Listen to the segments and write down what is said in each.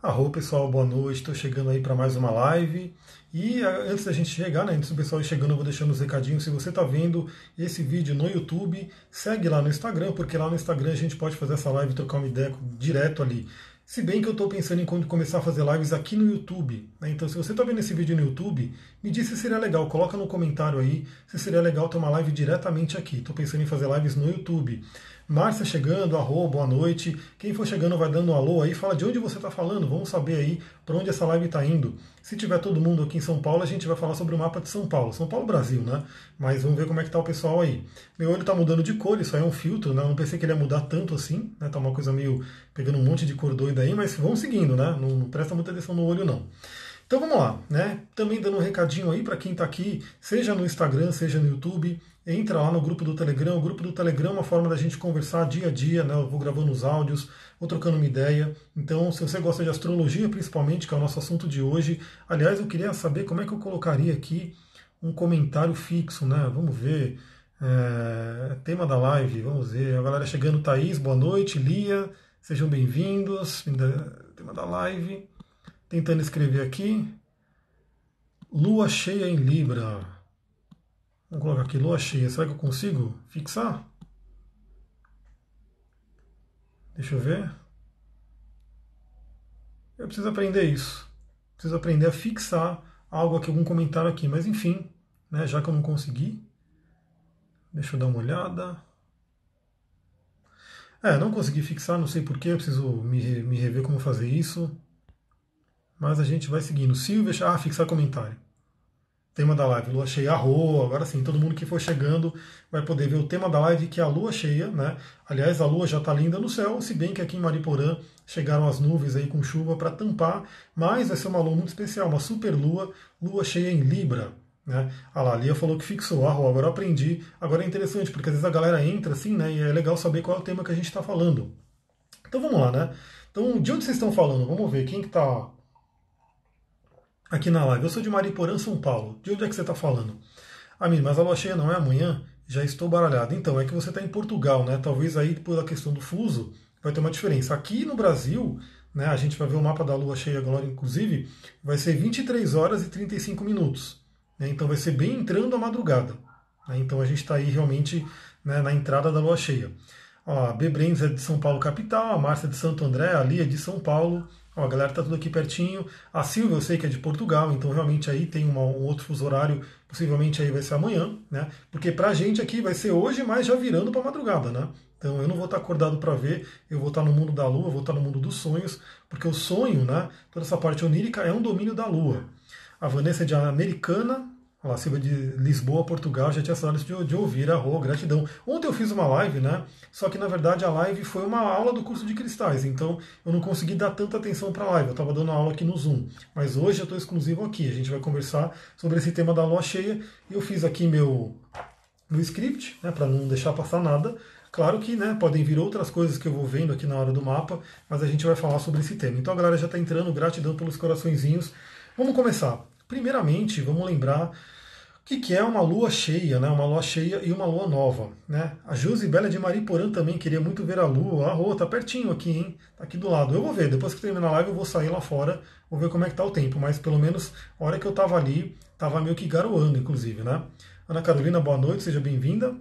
Arro pessoal, boa noite. Estou chegando aí para mais uma live. E antes da gente chegar, né, antes do pessoal ir chegando, eu vou deixando os recadinhos. Se você está vendo esse vídeo no YouTube, segue lá no Instagram, porque lá no Instagram a gente pode fazer essa live, trocar uma ideia direto ali. Se bem que eu estou pensando em começar a fazer lives aqui no YouTube. Né? Então, se você está vendo esse vídeo no YouTube, me diz se seria legal. Coloca no comentário aí se seria legal ter uma live diretamente aqui. Estou pensando em fazer lives no YouTube. Márcia chegando, arro, boa noite. Quem for chegando vai dando um alô aí, fala de onde você está falando, vamos saber aí para onde essa live está indo. Se tiver todo mundo aqui em São Paulo, a gente vai falar sobre o mapa de São Paulo. São Paulo, Brasil, né? Mas vamos ver como é que tá o pessoal aí. Meu olho está mudando de cor, isso aí é um filtro, né? Eu não pensei que ele ia mudar tanto assim, né? Tá uma coisa meio pegando um monte de cor doida aí, mas vamos seguindo, né? Não, não presta muita atenção no olho, não. Então vamos lá, né? Também dando um recadinho aí para quem está aqui, seja no Instagram, seja no YouTube, entra lá no grupo do Telegram. O grupo do Telegram é uma forma da gente conversar dia a dia, né? Eu vou gravando os áudios, vou trocando uma ideia. Então, se você gosta de astrologia, principalmente, que é o nosso assunto de hoje, aliás, eu queria saber como é que eu colocaria aqui um comentário fixo, né? Vamos ver. É, tema da live, vamos ver. A galera chegando, Thaís, boa noite, Lia, sejam bem-vindos. Tema da live. Tentando escrever aqui. Lua cheia em Libra. Vamos colocar aqui lua cheia. Será que eu consigo fixar? Deixa eu ver. Eu preciso aprender isso. Preciso aprender a fixar algo aqui, algum comentário aqui. Mas enfim, né, já que eu não consegui. Deixa eu dar uma olhada. É, não consegui fixar, não sei porquê, preciso me, me rever como fazer isso. Mas a gente vai seguindo. Silvia, ah, fixar comentário. Tema da live, lua cheia, arro. Agora sim, todo mundo que for chegando vai poder ver o tema da live, que é a lua cheia, né? Aliás, a lua já está linda no céu, se bem que aqui em Mariporã chegaram as nuvens aí com chuva para tampar, mas vai ser uma lua muito especial, uma super lua, lua cheia em Libra. Né? Ah a Lia falou que fixou, arro, agora eu aprendi. Agora é interessante, porque às vezes a galera entra assim, né? E é legal saber qual é o tema que a gente está falando. Então vamos lá, né? Então, de onde vocês estão falando? Vamos ver quem que está aqui na live. Eu sou de Mariporã, São Paulo. De onde é que você está falando? Amigo, mas a lua cheia não é amanhã? Já estou baralhado. Então, é que você está em Portugal, né? Talvez aí, pela questão do fuso, vai ter uma diferença. Aqui no Brasil, né, a gente vai ver o mapa da lua cheia agora, inclusive, vai ser 23 horas e 35 minutos. Né? Então, vai ser bem entrando a madrugada. Né? Então, a gente está aí realmente né, na entrada da lua cheia. Ó, a Bebrens é de São Paulo, capital. A Márcia é de Santo André. A Lia é de São Paulo. Ó, a galera tá tudo aqui pertinho. A Silvia eu sei que é de Portugal, então realmente aí tem uma, um outro fuso horário, possivelmente aí vai ser amanhã, né? Porque pra gente aqui vai ser hoje, mas já virando pra madrugada, né? Então eu não vou estar acordado para ver, eu vou estar no mundo da lua, vou estar no mundo dos sonhos, porque o sonho, né, toda essa parte onírica é um domínio da lua. A Vanessa é de Americana, Silva de Lisboa, Portugal, já tinha saudades de, de ouvir, arro, gratidão. Ontem eu fiz uma live, né? Só que na verdade a live foi uma aula do curso de cristais, então eu não consegui dar tanta atenção para a live. Eu estava dando aula aqui no Zoom, mas hoje eu estou exclusivo aqui. A gente vai conversar sobre esse tema da lua cheia. E eu fiz aqui meu, meu script, né, para não deixar passar nada. Claro que né, podem vir outras coisas que eu vou vendo aqui na hora do mapa, mas a gente vai falar sobre esse tema. Então a galera já está entrando, gratidão pelos coraçõezinhos. Vamos começar. Primeiramente, vamos lembrar que, que é uma lua cheia, né? uma lua cheia e uma lua nova. Né? A Bela de Mariporã também queria muito ver a lua. A rua tá pertinho aqui, hein? Tá aqui do lado. Eu vou ver, depois que terminar a live eu vou sair lá fora, vou ver como é que tá o tempo. Mas pelo menos a hora que eu tava ali, tava meio que garoando, inclusive, né? Ana Carolina, boa noite, seja bem-vinda.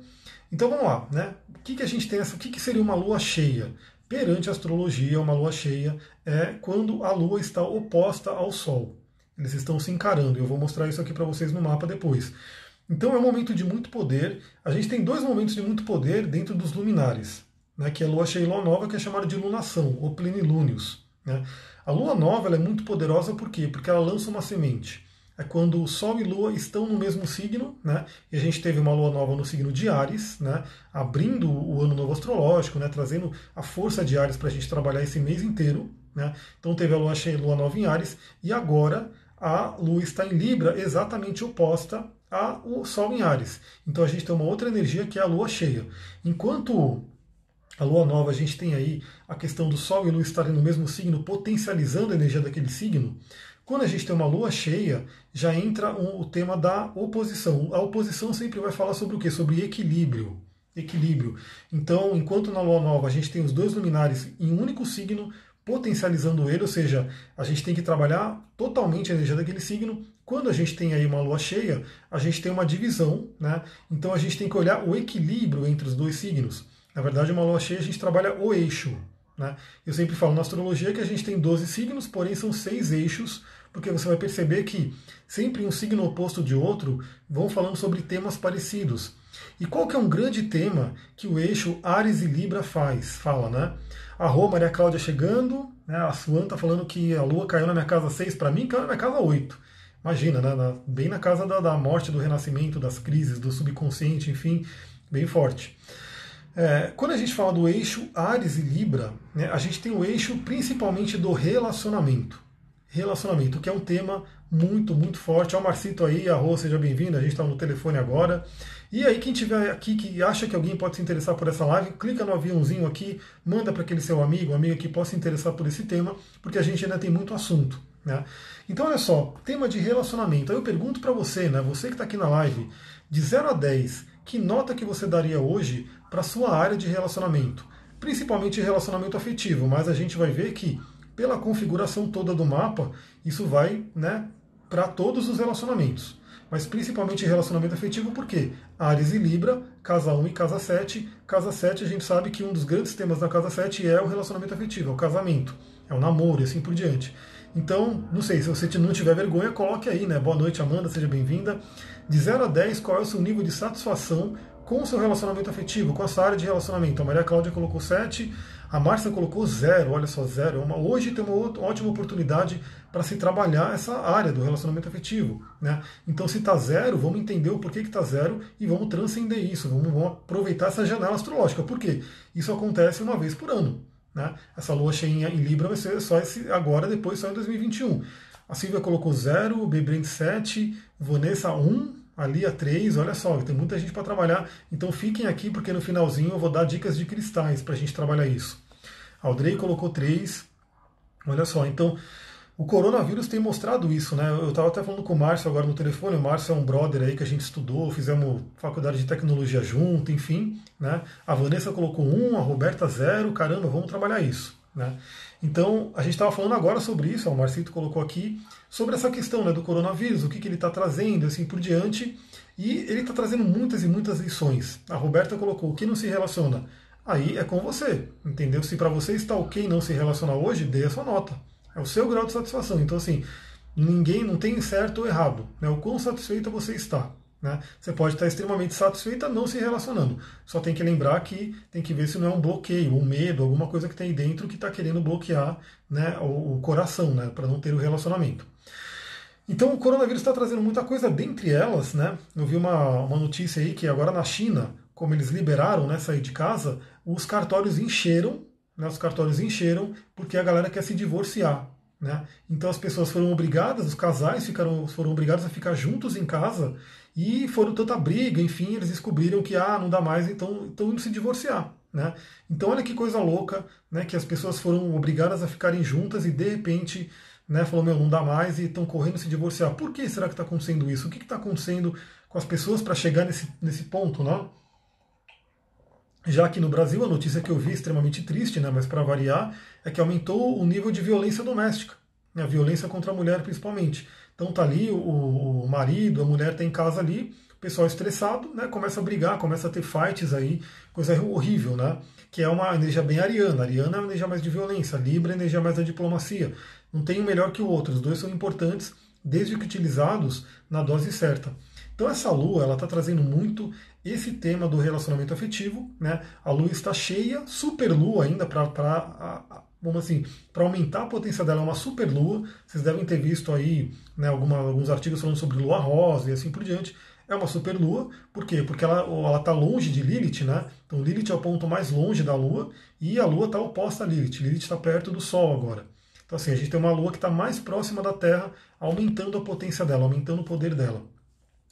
Então vamos lá, né? O que, que a gente tem. O que, que seria uma lua cheia? Perante a astrologia, uma lua cheia é quando a lua está oposta ao Sol. Eles estão se encarando. Eu vou mostrar isso aqui para vocês no mapa depois. Então é um momento de muito poder. A gente tem dois momentos de muito poder dentro dos luminares, né, que é a lua cheia e lua nova, que é chamada de lunação, ou plenilúnios. Né. A lua nova é muito poderosa por quê? Porque ela lança uma semente. É quando o Sol e Lua estão no mesmo signo, né? E a gente teve uma lua nova no signo de Ares, né? Abrindo o ano novo astrológico, né? Trazendo a força de Ares para a gente trabalhar esse mês inteiro, né? Então teve a lua cheia e lua nova em Ares, e agora a Lua está em Libra, exatamente oposta ao Sol em Ares. Então a gente tem uma outra energia que é a Lua cheia. Enquanto a Lua nova, a gente tem aí a questão do Sol e Lua estarem no mesmo signo, potencializando a energia daquele signo. Quando a gente tem uma lua cheia, já entra o tema da oposição. A oposição sempre vai falar sobre o quê? Sobre equilíbrio. Equilíbrio. Então, enquanto na lua nova a gente tem os dois luminares em um único signo, potencializando ele, ou seja, a gente tem que trabalhar totalmente a energia daquele signo. Quando a gente tem aí uma lua cheia, a gente tem uma divisão, né? Então a gente tem que olhar o equilíbrio entre os dois signos. Na verdade, uma lua cheia a gente trabalha o eixo. Né? Eu sempre falo na astrologia que a gente tem 12 signos, porém são seis eixos, porque você vai perceber que sempre um signo oposto de outro vão falando sobre temas parecidos. E qual que é um grande tema que o eixo Ares e Libra faz? Fala, né? A Rô, Maria Cláudia chegando, né? a Suan está falando que a Lua caiu na minha casa 6, para mim caiu na minha casa 8. Imagina, né? Bem na casa da, da, morte, do renascimento, das crises, do subconsciente, enfim, bem forte. É, quando a gente fala do eixo Ares e Libra, né, a gente tem o eixo principalmente do relacionamento. Relacionamento, que é um tema muito, muito forte. Ó, Marcito aí, a Rô, seja bem-vindo, a gente está no telefone agora. E aí, quem tiver aqui que acha que alguém pode se interessar por essa live, clica no aviãozinho aqui, manda para aquele seu amigo, amiga que possa se interessar por esse tema, porque a gente ainda tem muito assunto. Né? Então, olha só, tema de relacionamento. Aí eu pergunto para você, né, você que está aqui na live, de 0 a 10, que nota que você daria hoje para sua área de relacionamento? Principalmente relacionamento afetivo, mas a gente vai ver que, pela configuração toda do mapa, isso vai né, para todos os relacionamentos mas principalmente relacionamento afetivo, porque Ares e Libra, casa 1 e casa 7. Casa 7, a gente sabe que um dos grandes temas da casa 7 é o relacionamento afetivo, é o casamento, é o namoro e assim por diante. Então, não sei, se você não tiver vergonha, coloque aí, né? Boa noite, Amanda, seja bem-vinda. De 0 a 10, qual é o seu nível de satisfação com o seu relacionamento afetivo, com a sua área de relacionamento? A Maria Cláudia colocou 7, a Márcia colocou zero, olha só, zero. Uma, hoje tem uma ótima oportunidade para se trabalhar essa área do relacionamento afetivo. Né? Então, se está zero, vamos entender o porquê que está zero e vamos transcender isso, vamos, vamos, aproveitar essa janela astrológica. Por quê? Isso acontece uma vez por ano. Né? Essa lua cheia em Libra vai ser só esse agora, depois só em 2021. A Silvia colocou zero, o Bebrand 7, Vanessa 1, ali a 3, olha só, tem muita gente para trabalhar. Então fiquem aqui porque no finalzinho eu vou dar dicas de cristais para a gente trabalhar isso. Aldrey colocou 3, olha só, então o coronavírus tem mostrado isso, né? Eu estava até falando com o Márcio agora no telefone, o Márcio é um brother aí que a gente estudou, fizemos faculdade de tecnologia junto, enfim, né? A Vanessa colocou 1, a Roberta 0, caramba, vamos trabalhar isso, né? Então, a gente estava falando agora sobre isso, o Marcito colocou aqui, sobre essa questão né, do coronavírus, o que, que ele está trazendo, assim por diante. E ele está trazendo muitas e muitas lições. A Roberta colocou: o que não se relaciona? Aí é com você, entendeu? Se para você está ok não se relacionar hoje, dê a sua nota. É o seu grau de satisfação. Então, assim, ninguém não tem certo ou errado. Né? O quão satisfeita você está. Né? Você pode estar extremamente satisfeita não se relacionando. Só tem que lembrar que tem que ver se não é um bloqueio, um medo, alguma coisa que tem dentro que está querendo bloquear né, o, o coração, né, para não ter o relacionamento. Então o coronavírus está trazendo muita coisa, dentre elas, né? Eu vi uma, uma notícia aí que agora na China, como eles liberaram né, sair de casa, os cartórios encheram, né, os cartórios encheram porque a galera quer se divorciar. Né? Então as pessoas foram obrigadas, os casais ficaram, foram obrigados a ficar juntos em casa e foram tanta briga, enfim, eles descobriram que ah, não dá mais, então estão indo se divorciar. Né? Então olha que coisa louca, né, que as pessoas foram obrigadas a ficarem juntas e de repente né, falou, meu, não dá mais e estão correndo se divorciar. Por que será que está acontecendo isso? O que está acontecendo com as pessoas para chegar nesse, nesse ponto? Né? Já que no Brasil a notícia que eu vi extremamente triste, né, mas para variar, é que aumentou o nível de violência doméstica, né, a violência contra a mulher principalmente. Então tá ali o, o marido, a mulher está em casa ali, o pessoal estressado, né, começa a brigar, começa a ter fights aí, coisa horrível, né? Que é uma energia bem ariana. Ariana é uma energia mais de violência, Libra é uma energia mais da diplomacia. Não tem um melhor que o outro, os dois são importantes, desde que utilizados na dose certa. Então essa lua, ela está trazendo muito esse tema do relacionamento afetivo, né? A lua está cheia, super lua ainda para vamos assim, para aumentar a potência dela, é uma super lua. Vocês devem ter visto aí né, alguma, alguns artigos falando sobre lua rosa e assim por diante. É uma super lua, por quê? Porque ela está longe de Lilith, né? Então Lilith é o ponto mais longe da lua e a lua está oposta a Lilith. Lilith está perto do Sol agora. Então assim, a gente tem uma lua que está mais próxima da Terra, aumentando a potência dela, aumentando o poder dela.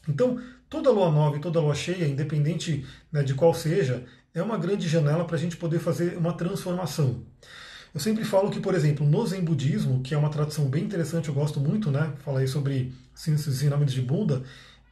Então, toda lua nova e toda lua cheia, independente né, de qual seja, é uma grande janela para a gente poder fazer uma transformação. Eu sempre falo que, por exemplo, no Zen Budismo, que é uma tradição bem interessante, eu gosto muito, né? Falei sobre os ensinamentos de Buda.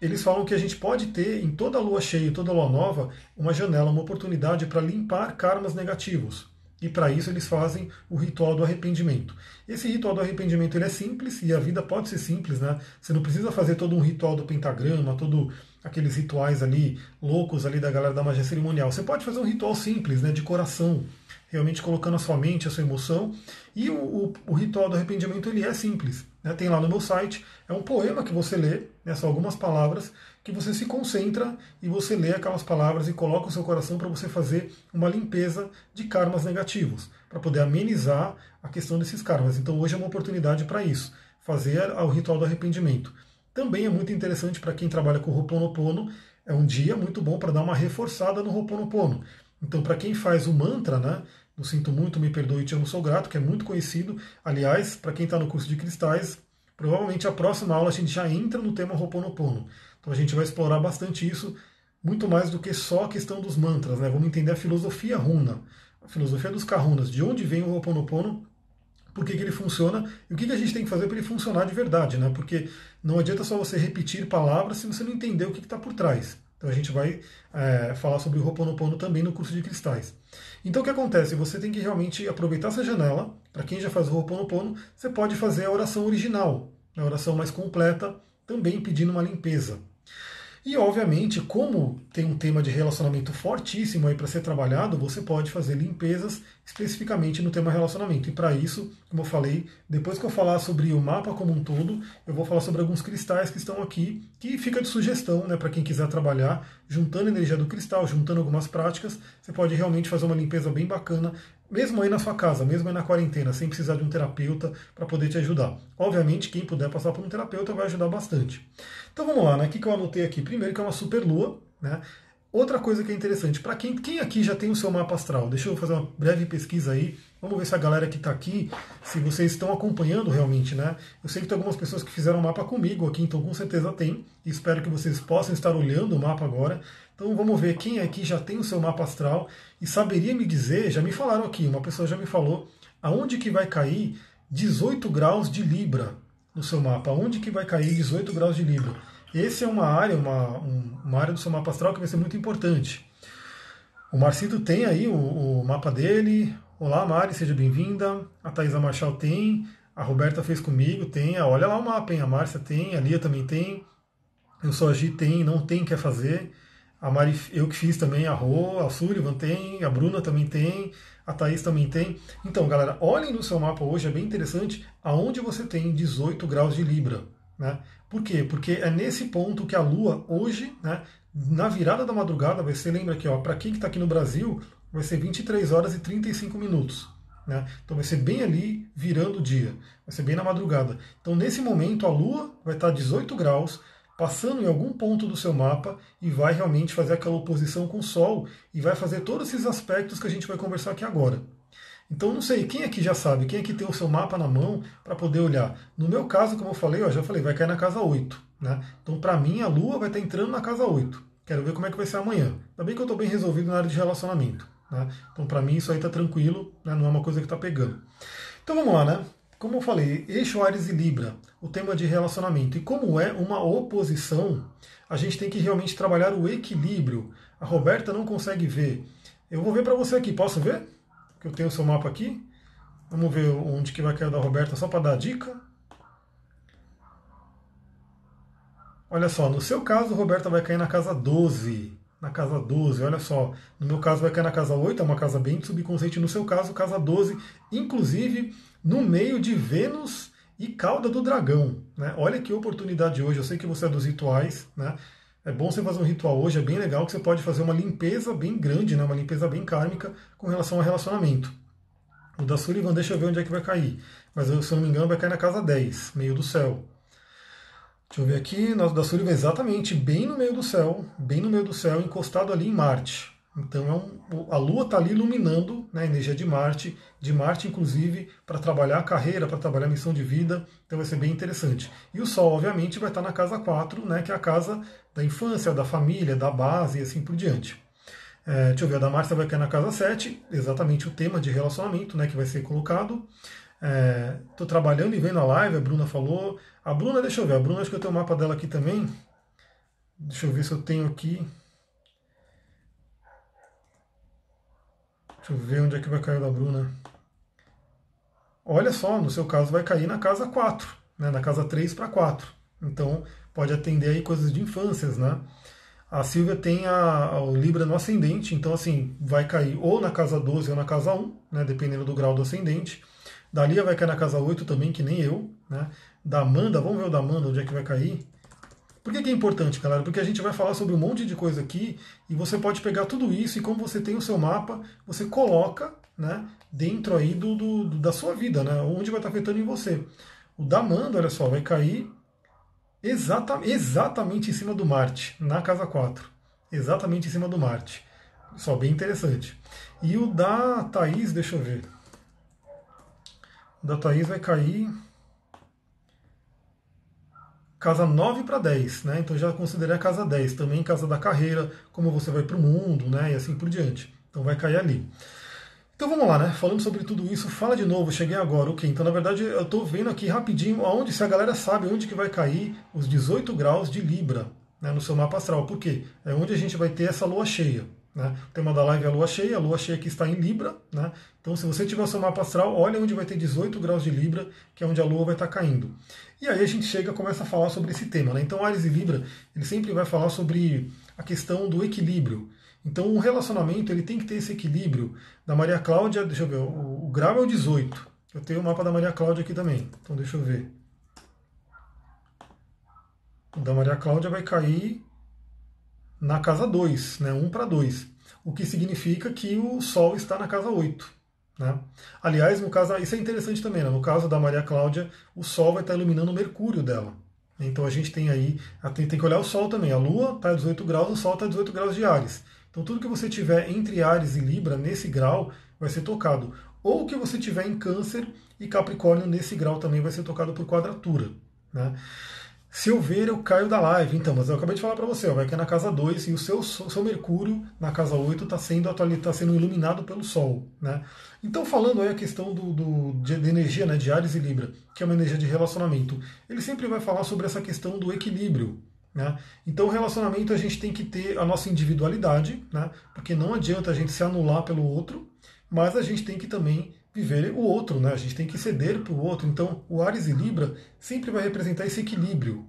Eles falam que a gente pode ter, em toda lua cheia e toda lua nova, uma janela, uma oportunidade para limpar karmas negativos. e para isso eles fazem o ritual do arrependimento. Esse ritual do arrependimento ele é simples e a vida pode ser simples, né? Você não precisa fazer todo um ritual do pentagrama, todo aqueles rituais ali loucos ali da galera da magia cerimonial. Você pode fazer um ritual simples, né, de coração, realmente colocando a sua mente, a sua emoção. E o, o, o ritual do arrependimento ele é simples. Né? Tem lá no meu site, é um poema que você lê, né, são algumas palavras que você se concentra e você lê aquelas palavras e coloca o seu coração para você fazer uma limpeza de karmas negativos, para poder amenizar a questão desses karmas. Então hoje é uma oportunidade para isso, fazer o ritual do arrependimento. Também é muito interessante para quem trabalha com o Ho'oponopono, é um dia muito bom para dar uma reforçada no Ho'oponopono. Então, para quem faz o mantra, né, no Sinto Muito, Me Perdoe, Te Amo, Sou Grato, que é muito conhecido. Aliás, para quem está no curso de cristais, provavelmente a próxima aula a gente já entra no tema Ho'oponopono. Então a gente vai explorar bastante isso, muito mais do que só a questão dos mantras. Né? Vamos entender a filosofia runa, a filosofia dos kahunas, de onde vem o Ho'oponopono, por que, que ele funciona e o que, que a gente tem que fazer para ele funcionar de verdade. Né? Porque não adianta só você repetir palavras se você não entender o que está por trás. Então a gente vai é, falar sobre o Ho'oponopono também no curso de cristais. Então o que acontece? Você tem que realmente aproveitar essa janela. Para quem já faz o Ho'oponopono, você pode fazer a oração original, a oração mais completa, também pedindo uma limpeza. E, obviamente, como tem um tema de relacionamento fortíssimo aí para ser trabalhado, você pode fazer limpezas especificamente no tema relacionamento. E para isso, como eu falei, depois que eu falar sobre o mapa como um todo, eu vou falar sobre alguns cristais que estão aqui, que fica de sugestão né, para quem quiser trabalhar, juntando energia do cristal, juntando algumas práticas, você pode realmente fazer uma limpeza bem bacana mesmo aí na sua casa, mesmo aí na quarentena, sem precisar de um terapeuta para poder te ajudar. Obviamente, quem puder passar por um terapeuta vai ajudar bastante. Então vamos lá, né? O que eu anotei aqui? Primeiro que é uma super lua, né? Outra coisa que é interessante, para quem, quem aqui já tem o seu mapa astral, deixa eu fazer uma breve pesquisa aí, vamos ver se a galera que está aqui, se vocês estão acompanhando realmente, né? Eu sei que tem algumas pessoas que fizeram o mapa comigo aqui, então com certeza tem, espero que vocês possam estar olhando o mapa agora. Então vamos ver quem aqui já tem o seu mapa astral e saberia me dizer, já me falaram aqui, uma pessoa já me falou, aonde que vai cair 18 graus de Libra no seu mapa, aonde que vai cair 18 graus de Libra. Esse é uma área, uma, uma área do seu mapa astral que vai ser muito importante. O Marcito tem aí o, o mapa dele. Olá, Mari, seja bem-vinda. A Thaisa Marchal tem. A Roberta fez comigo, tem. Olha lá o mapa, hein? A Márcia tem, a Lia também tem. Eu sou a Gi tem, não tem, quer fazer. A Mari, eu que fiz também, a Rô, a Sullivan tem, a Bruna também tem, a Thaís também tem. Então, galera, olhem no seu mapa hoje, é bem interessante, aonde você tem 18 graus de Libra. Né? Por quê? Porque é nesse ponto que a Lua hoje, né, na virada da madrugada, ser, lembra aqui, para quem está aqui no Brasil, vai ser 23 horas e 35 minutos. Né? Então vai ser bem ali virando o dia, vai ser bem na madrugada. Então nesse momento a Lua vai estar 18 graus, passando em algum ponto do seu mapa e vai realmente fazer aquela oposição com o Sol e vai fazer todos esses aspectos que a gente vai conversar aqui agora. Então não sei, quem aqui já sabe, quem aqui tem o seu mapa na mão para poder olhar? No meu caso, como eu falei, eu já falei, vai cair na casa 8. Né? Então para mim a Lua vai estar entrando na casa 8. Quero ver como é que vai ser amanhã. Ainda bem que eu estou bem resolvido na área de relacionamento. Né? Então para mim isso aí está tranquilo, né? não é uma coisa que está pegando. Então vamos lá, né? Como eu falei, eixo Ares e Libra, o tema de relacionamento. E como é uma oposição, a gente tem que realmente trabalhar o equilíbrio. A Roberta não consegue ver. Eu vou ver para você aqui, posso ver? que eu tenho o seu mapa aqui. Vamos ver onde que vai cair da Roberta, só para dar dica. Olha só, no seu caso, Roberta vai cair na casa 12. Na casa 12, olha só. No meu caso, vai cair na casa 8, é uma casa bem subconsciente. No seu caso, casa 12, inclusive no meio de Vênus e cauda do dragão. Né? Olha que oportunidade hoje. Eu sei que você é dos rituais, né? É bom você fazer um ritual hoje, é bem legal que você pode fazer uma limpeza bem grande, né, uma limpeza bem kármica com relação ao relacionamento. O da Sullivan, deixa eu ver onde é que vai cair. Mas se eu não me engano, vai cair na casa 10, meio do céu. Deixa eu ver aqui, da Sullivan, exatamente bem no meio do céu, bem no meio do céu, encostado ali em Marte. Então é um, a Lua está ali iluminando né, a energia de Marte, de Marte inclusive para trabalhar a carreira, para trabalhar a missão de vida, então vai ser bem interessante. E o Sol, obviamente, vai estar na casa 4, né, que é a casa da infância, da família, da base e assim por diante. É, deixa eu ver, a da Márcia vai cair na casa 7, exatamente o tema de relacionamento né, que vai ser colocado. Estou é, trabalhando e vendo a live, a Bruna falou. A Bruna, deixa eu ver, a Bruna acho que eu tenho o mapa dela aqui também. Deixa eu ver se eu tenho aqui. Deixa eu ver onde é que vai cair da Bruna. Olha só, no seu caso vai cair na casa 4, né, na casa 3 para 4. Então pode atender aí coisas de infâncias, né? A Silvia tem a, a, o Libra no ascendente, então assim, vai cair ou na casa 12 ou na casa 1, né, dependendo do grau do ascendente. Da Lia vai cair na casa 8 também, que nem eu. Né? Da Amanda, vamos ver o da Amanda, onde é que vai cair. Por que, que, é importante, galera? Porque a gente vai falar sobre um monte de coisa aqui e você pode pegar tudo isso e como você tem o seu mapa, você coloca né, dentro aí do, do, da sua vida, né, onde vai estar afetando em você. O da Amanda, olha só, vai cair exata, exatamente em cima do Marte, na casa 4. Exatamente em cima do Marte. Só bem interessante. E o da Thaís, deixa eu ver. Da Thaís vai cair casa 9 para 10, né? Então já considerei a casa 10, também casa da carreira, como você vai para o mundo, né? E assim por diante. Então vai cair ali. Então vamos lá, né? Falando sobre tudo isso, fala de novo, cheguei agora, ok. Então, na verdade, eu estou vendo aqui rapidinho aonde, se a galera sabe onde que vai cair os 18 graus de Libra né, no seu mapa astral. Por quê? É onde a gente vai ter essa lua cheia. Né? O tema da live é a lua cheia, a lua cheia que está em Libra. Né? Então, se você tiver o seu mapa astral, olha onde vai ter 18 graus de Libra, que é onde a lua vai estar caindo. E aí a gente chega começa a falar sobre esse tema. Né? Então, Ares e Libra, ele sempre vai falar sobre a questão do equilíbrio. Então, um relacionamento ele tem que ter esse equilíbrio. Da Maria Cláudia, deixa eu ver, o, o grau é o 18. Eu tenho o mapa da Maria Cláudia aqui também. Então, deixa eu ver. O da Maria Cláudia vai cair na casa 2, né, 1 para 2, o que significa que o Sol está na casa 8. Né? Aliás, no caso, isso é interessante também, né? no caso da Maria Cláudia, o Sol vai estar iluminando o Mercúrio dela. Então a gente tem aí, tem, tem que olhar o Sol também. A Lua está a 18 graus, o Sol está a 18 graus de Ares. Então tudo que você tiver entre Ares e Libra, nesse grau, vai ser tocado. Ou que você tiver em Câncer e Capricórnio, nesse grau também vai ser tocado por quadratura. Né? Se eu ver, eu caio da live. Então, mas eu acabei de falar para você, vai cair na casa 2 e o seu, seu Mercúrio na casa 8 está sendo, tá sendo iluminado pelo Sol. Né? Então, falando aí a questão do, do, de, de energia né, de Ares e Libra, que é uma energia de relacionamento, ele sempre vai falar sobre essa questão do equilíbrio. Né? Então, o relacionamento a gente tem que ter a nossa individualidade, né? porque não adianta a gente se anular pelo outro, mas a gente tem que também viver o outro, né? A gente tem que ceder para o outro. Então, o Ares e Libra sempre vai representar esse equilíbrio.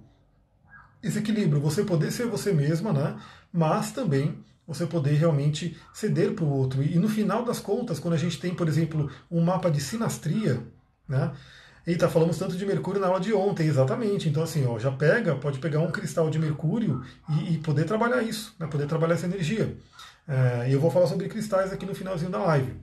Esse equilíbrio, você poder ser você mesma, né? Mas também você poder realmente ceder para o outro. E no final das contas, quando a gente tem, por exemplo, um mapa de sinastria, né? Eita, falamos tanto de Mercúrio na aula de ontem, exatamente. Então, assim, ó, já pega, pode pegar um cristal de Mercúrio e, e poder trabalhar isso, né? poder trabalhar essa energia. É, eu vou falar sobre cristais aqui no finalzinho da live.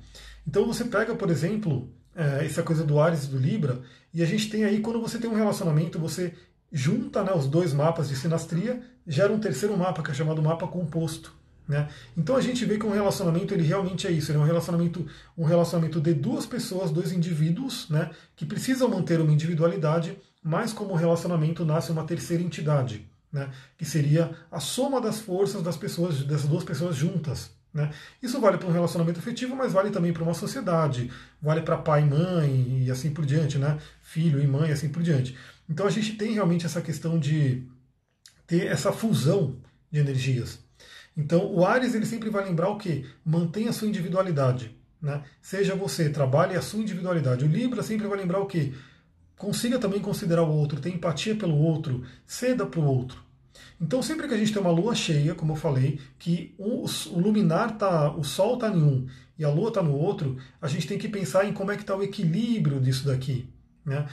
Então você pega, por exemplo, é, essa coisa do Ares e do Libra, e a gente tem aí, quando você tem um relacionamento, você junta né, os dois mapas de sinastria, gera um terceiro mapa, que é chamado mapa composto. Né? Então a gente vê que um relacionamento ele realmente é isso, ele é um relacionamento, um relacionamento de duas pessoas, dois indivíduos, né, que precisam manter uma individualidade, mas como relacionamento nasce uma terceira entidade, né, que seria a soma das forças das pessoas, dessas duas pessoas juntas. Né? Isso vale para um relacionamento afetivo, mas vale também para uma sociedade, vale para pai e mãe e assim por diante, né? filho e mãe e assim por diante. Então a gente tem realmente essa questão de ter essa fusão de energias. Então o Ares ele sempre vai lembrar o que? Mantenha a sua individualidade. Né? Seja você, trabalhe a sua individualidade. O Libra sempre vai lembrar o que? Consiga também considerar o outro, ter empatia pelo outro, ceda para o outro. Então, sempre que a gente tem uma lua cheia, como eu falei, que o, luminar tá, o sol está em um e a lua está no outro, a gente tem que pensar em como é que está o equilíbrio disso daqui. Né?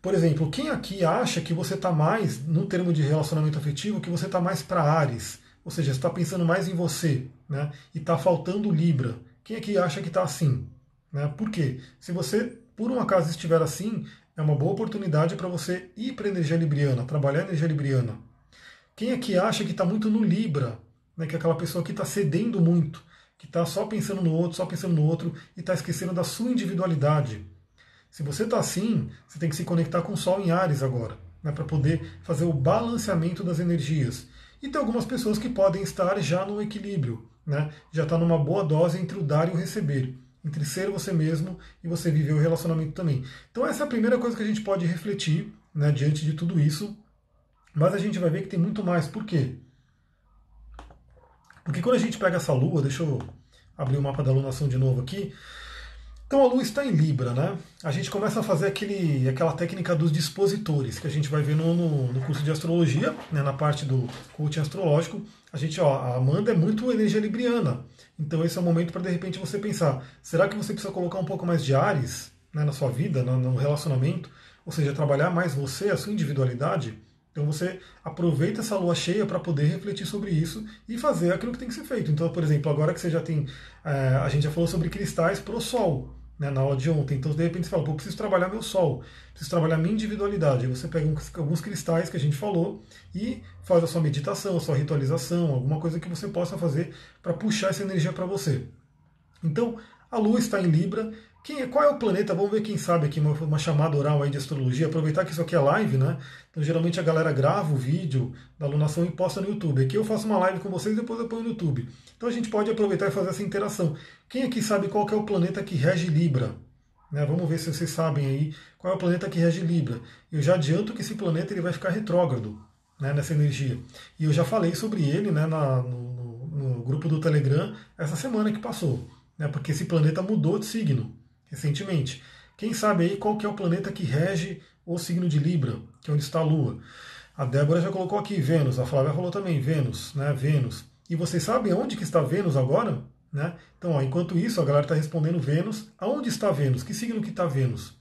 Por exemplo, quem aqui acha que você está mais, no termo de relacionamento afetivo, que você está mais para Ares, ou seja, está pensando mais em você, né? E está faltando Libra. Quem aqui acha que está assim? Né? Por quê? Se você, por um acaso, estiver assim, é uma boa oportunidade para você ir para a energia libriana, trabalhar a energia libriana. Quem aqui acha que está muito no Libra, né, que é aquela pessoa que está cedendo muito, que está só pensando no outro, só pensando no outro e está esquecendo da sua individualidade? Se você está assim, você tem que se conectar com o Sol em Ares agora, né, para poder fazer o balanceamento das energias. E tem algumas pessoas que podem estar já no equilíbrio, né, já está numa boa dose entre o dar e o receber, entre ser você mesmo e você viver o relacionamento também. Então essa é a primeira coisa que a gente pode refletir né, diante de tudo isso mas a gente vai ver que tem muito mais. Por quê? Porque quando a gente pega essa lua, deixa eu abrir o mapa da alunação de novo aqui. Então a Lua está em Libra, né? A gente começa a fazer aquele, aquela técnica dos dispositores, que a gente vai ver no, no, no curso de astrologia, né, na parte do coaching astrológico. A gente, ó, a Amanda é muito energia libriana. Então esse é o momento para de repente você pensar, será que você precisa colocar um pouco mais de Ares né, na sua vida, no, no relacionamento? Ou seja, trabalhar mais você, a sua individualidade? Então você aproveita essa lua cheia para poder refletir sobre isso e fazer aquilo que tem que ser feito. Então, por exemplo, agora que você já tem. É, a gente já falou sobre cristais para o sol né, na aula de ontem. Então, de repente, você fala, pô, preciso trabalhar meu sol, preciso trabalhar minha individualidade. Aí você pega uns, alguns cristais que a gente falou e faz a sua meditação, a sua ritualização, alguma coisa que você possa fazer para puxar essa energia para você. Então, a Lua está em Libra. Quem, qual é o planeta? Vamos ver quem sabe aqui, uma, uma, chamada oral aí de astrologia. Aproveitar que isso aqui é live, né? Então, geralmente a galera grava o vídeo da alunação e posta no YouTube. Aqui eu faço uma live com vocês e depois eu ponho no YouTube. Então a gente pode aproveitar e fazer essa interação. Quem aqui sabe qual é o planeta que rege Libra? Né, vamos ver se vocês sabem aí qual é o planeta que rege Libra. Eu já adianto que esse planeta ele vai ficar retrógrado né, nessa energia. E eu já falei sobre ele né, na, no, no, grupo do Telegram essa semana que passou. Né, porque esse planeta mudou de signo recentemente. Quem sabe aí qual que é o planeta que rege o signo de Libra, que é onde está a Lua. A Débora já colocou aqui Vênus, a Flávia falou também Vênus, né? Vênus. E vocês sabem onde que está Vênus agora? Né? Então, ó, enquanto isso, a galera está respondendo Vênus. Aonde está Vênus? Que signo que está Vênus?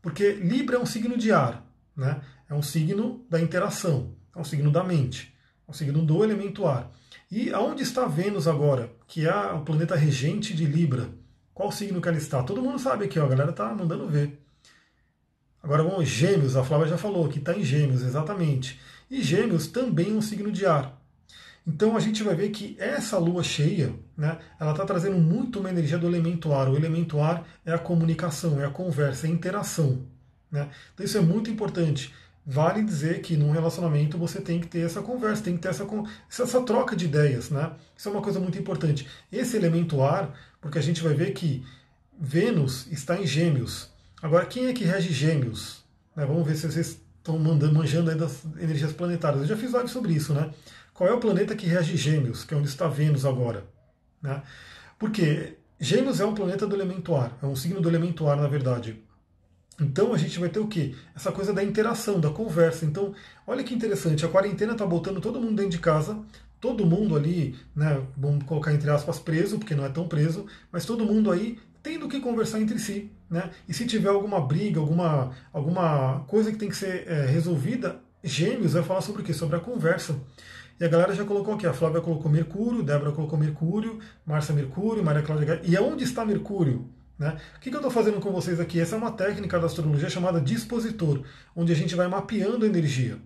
Porque Libra é um signo de ar, né? é um signo da interação, é um signo da mente, é um signo do elemento ar. E aonde está Vênus agora, que é o planeta regente de Libra? Qual signo que ela está? Todo mundo sabe aqui, ó, a galera está mandando ver. Agora vamos, Gêmeos, a Flávia já falou que está em Gêmeos, exatamente. E Gêmeos também é um signo de ar. Então a gente vai ver que essa lua cheia, né, ela está trazendo muito uma energia do elemento ar. O elemento ar é a comunicação, é a conversa, é a interação. Né? Então isso é muito importante. Vale dizer que num relacionamento você tem que ter essa conversa, tem que ter essa, essa troca de ideias. Né? Isso é uma coisa muito importante. Esse elemento ar, porque a gente vai ver que Vênus está em Gêmeos. Agora, quem é que rege Gêmeos? Né, vamos ver se vocês estão mandando, manjando aí das energias planetárias. Eu já fiz live sobre isso, né? Qual é o planeta que rege Gêmeos, que é onde está Vênus agora? Né? Porque Gêmeos é um planeta do elemento ar, é um signo do elemento ar, na verdade. Então a gente vai ter o quê? Essa coisa da interação, da conversa. Então, olha que interessante, a quarentena está botando todo mundo dentro de casa, todo mundo ali, né, vamos colocar entre aspas, preso, porque não é tão preso, mas todo mundo aí tendo que conversar entre si. Né? E se tiver alguma briga, alguma, alguma coisa que tem que ser é, resolvida, Gêmeos vai falar sobre o quê? Sobre a conversa. E a galera já colocou aqui, a Flávia colocou Mercúrio, Débora colocou Mercúrio, Márcia Mercúrio, Maria Cláudia E aonde está Mercúrio? Né? O que, que eu estou fazendo com vocês aqui? Essa é uma técnica da astrologia chamada dispositor, onde a gente vai mapeando a energia.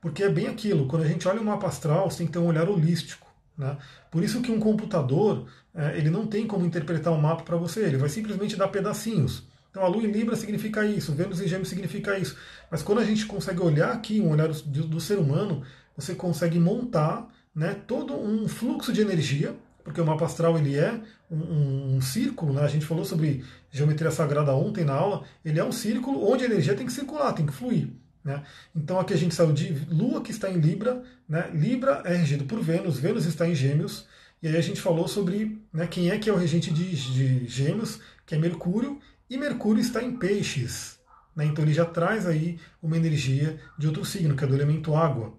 Porque é bem aquilo, quando a gente olha o mapa astral, você tem que ter um olhar holístico. Né? Por isso que um computador é, ele não tem como interpretar o um mapa para você, ele vai simplesmente dar pedacinhos. Então a Lua em Libra significa isso, Vênus em Gêmeos significa isso. Mas quando a gente consegue olhar aqui, um olhar do, do ser humano, você consegue montar né, todo um fluxo de energia, porque o mapa astral ele é um, um, um círculo, né? a gente falou sobre geometria sagrada ontem na aula, ele é um círculo onde a energia tem que circular, tem que fluir. Né? Então aqui a gente saiu de Lua que está em Libra, né? Libra é regido por Vênus, Vênus está em Gêmeos, e aí a gente falou sobre né, quem é que é o regente de, de Gêmeos, que é Mercúrio, e Mercúrio está em Peixes. Né? Então ele já traz aí uma energia de outro signo, que é do elemento água.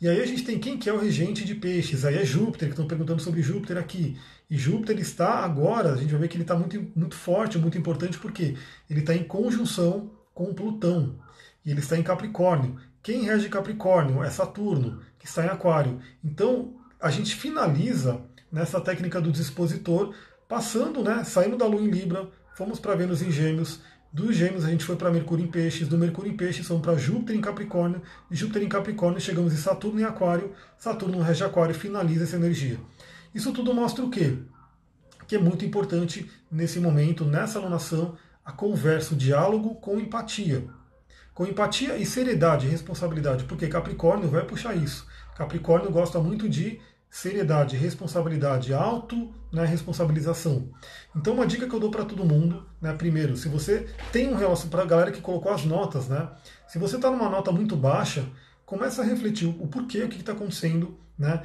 E aí a gente tem quem que é o regente de peixes, aí é Júpiter, que estão perguntando sobre Júpiter aqui. E Júpiter está agora, a gente vai ver que ele está muito, muito forte, muito importante, porque ele está em conjunção com Plutão. E ele está em Capricórnio. Quem rege Capricórnio é Saturno, que está em Aquário. Então a gente finaliza nessa técnica do dispositor, passando, né, saindo da Lua em Libra, fomos para Vênus em Gêmeos, dos Gêmeos a gente foi para Mercúrio em Peixes, do Mercúrio em Peixes fomos para Júpiter em Capricórnio, de Júpiter em Capricórnio chegamos em Saturno em Aquário, Saturno no Rege Aquário finaliza essa energia. Isso tudo mostra o quê? Que é muito importante nesse momento, nessa alunação, a conversa, o diálogo com empatia. Com empatia e seriedade, responsabilidade, porque Capricórnio vai puxar isso. Capricórnio gosta muito de seriedade, responsabilidade, auto né, responsabilização. Então uma dica que eu dou para todo mundo, né, primeiro, se você tem um relação para a galera que colocou as notas, né, se você está numa nota muito baixa, começa a refletir o porquê, o que está acontecendo, né,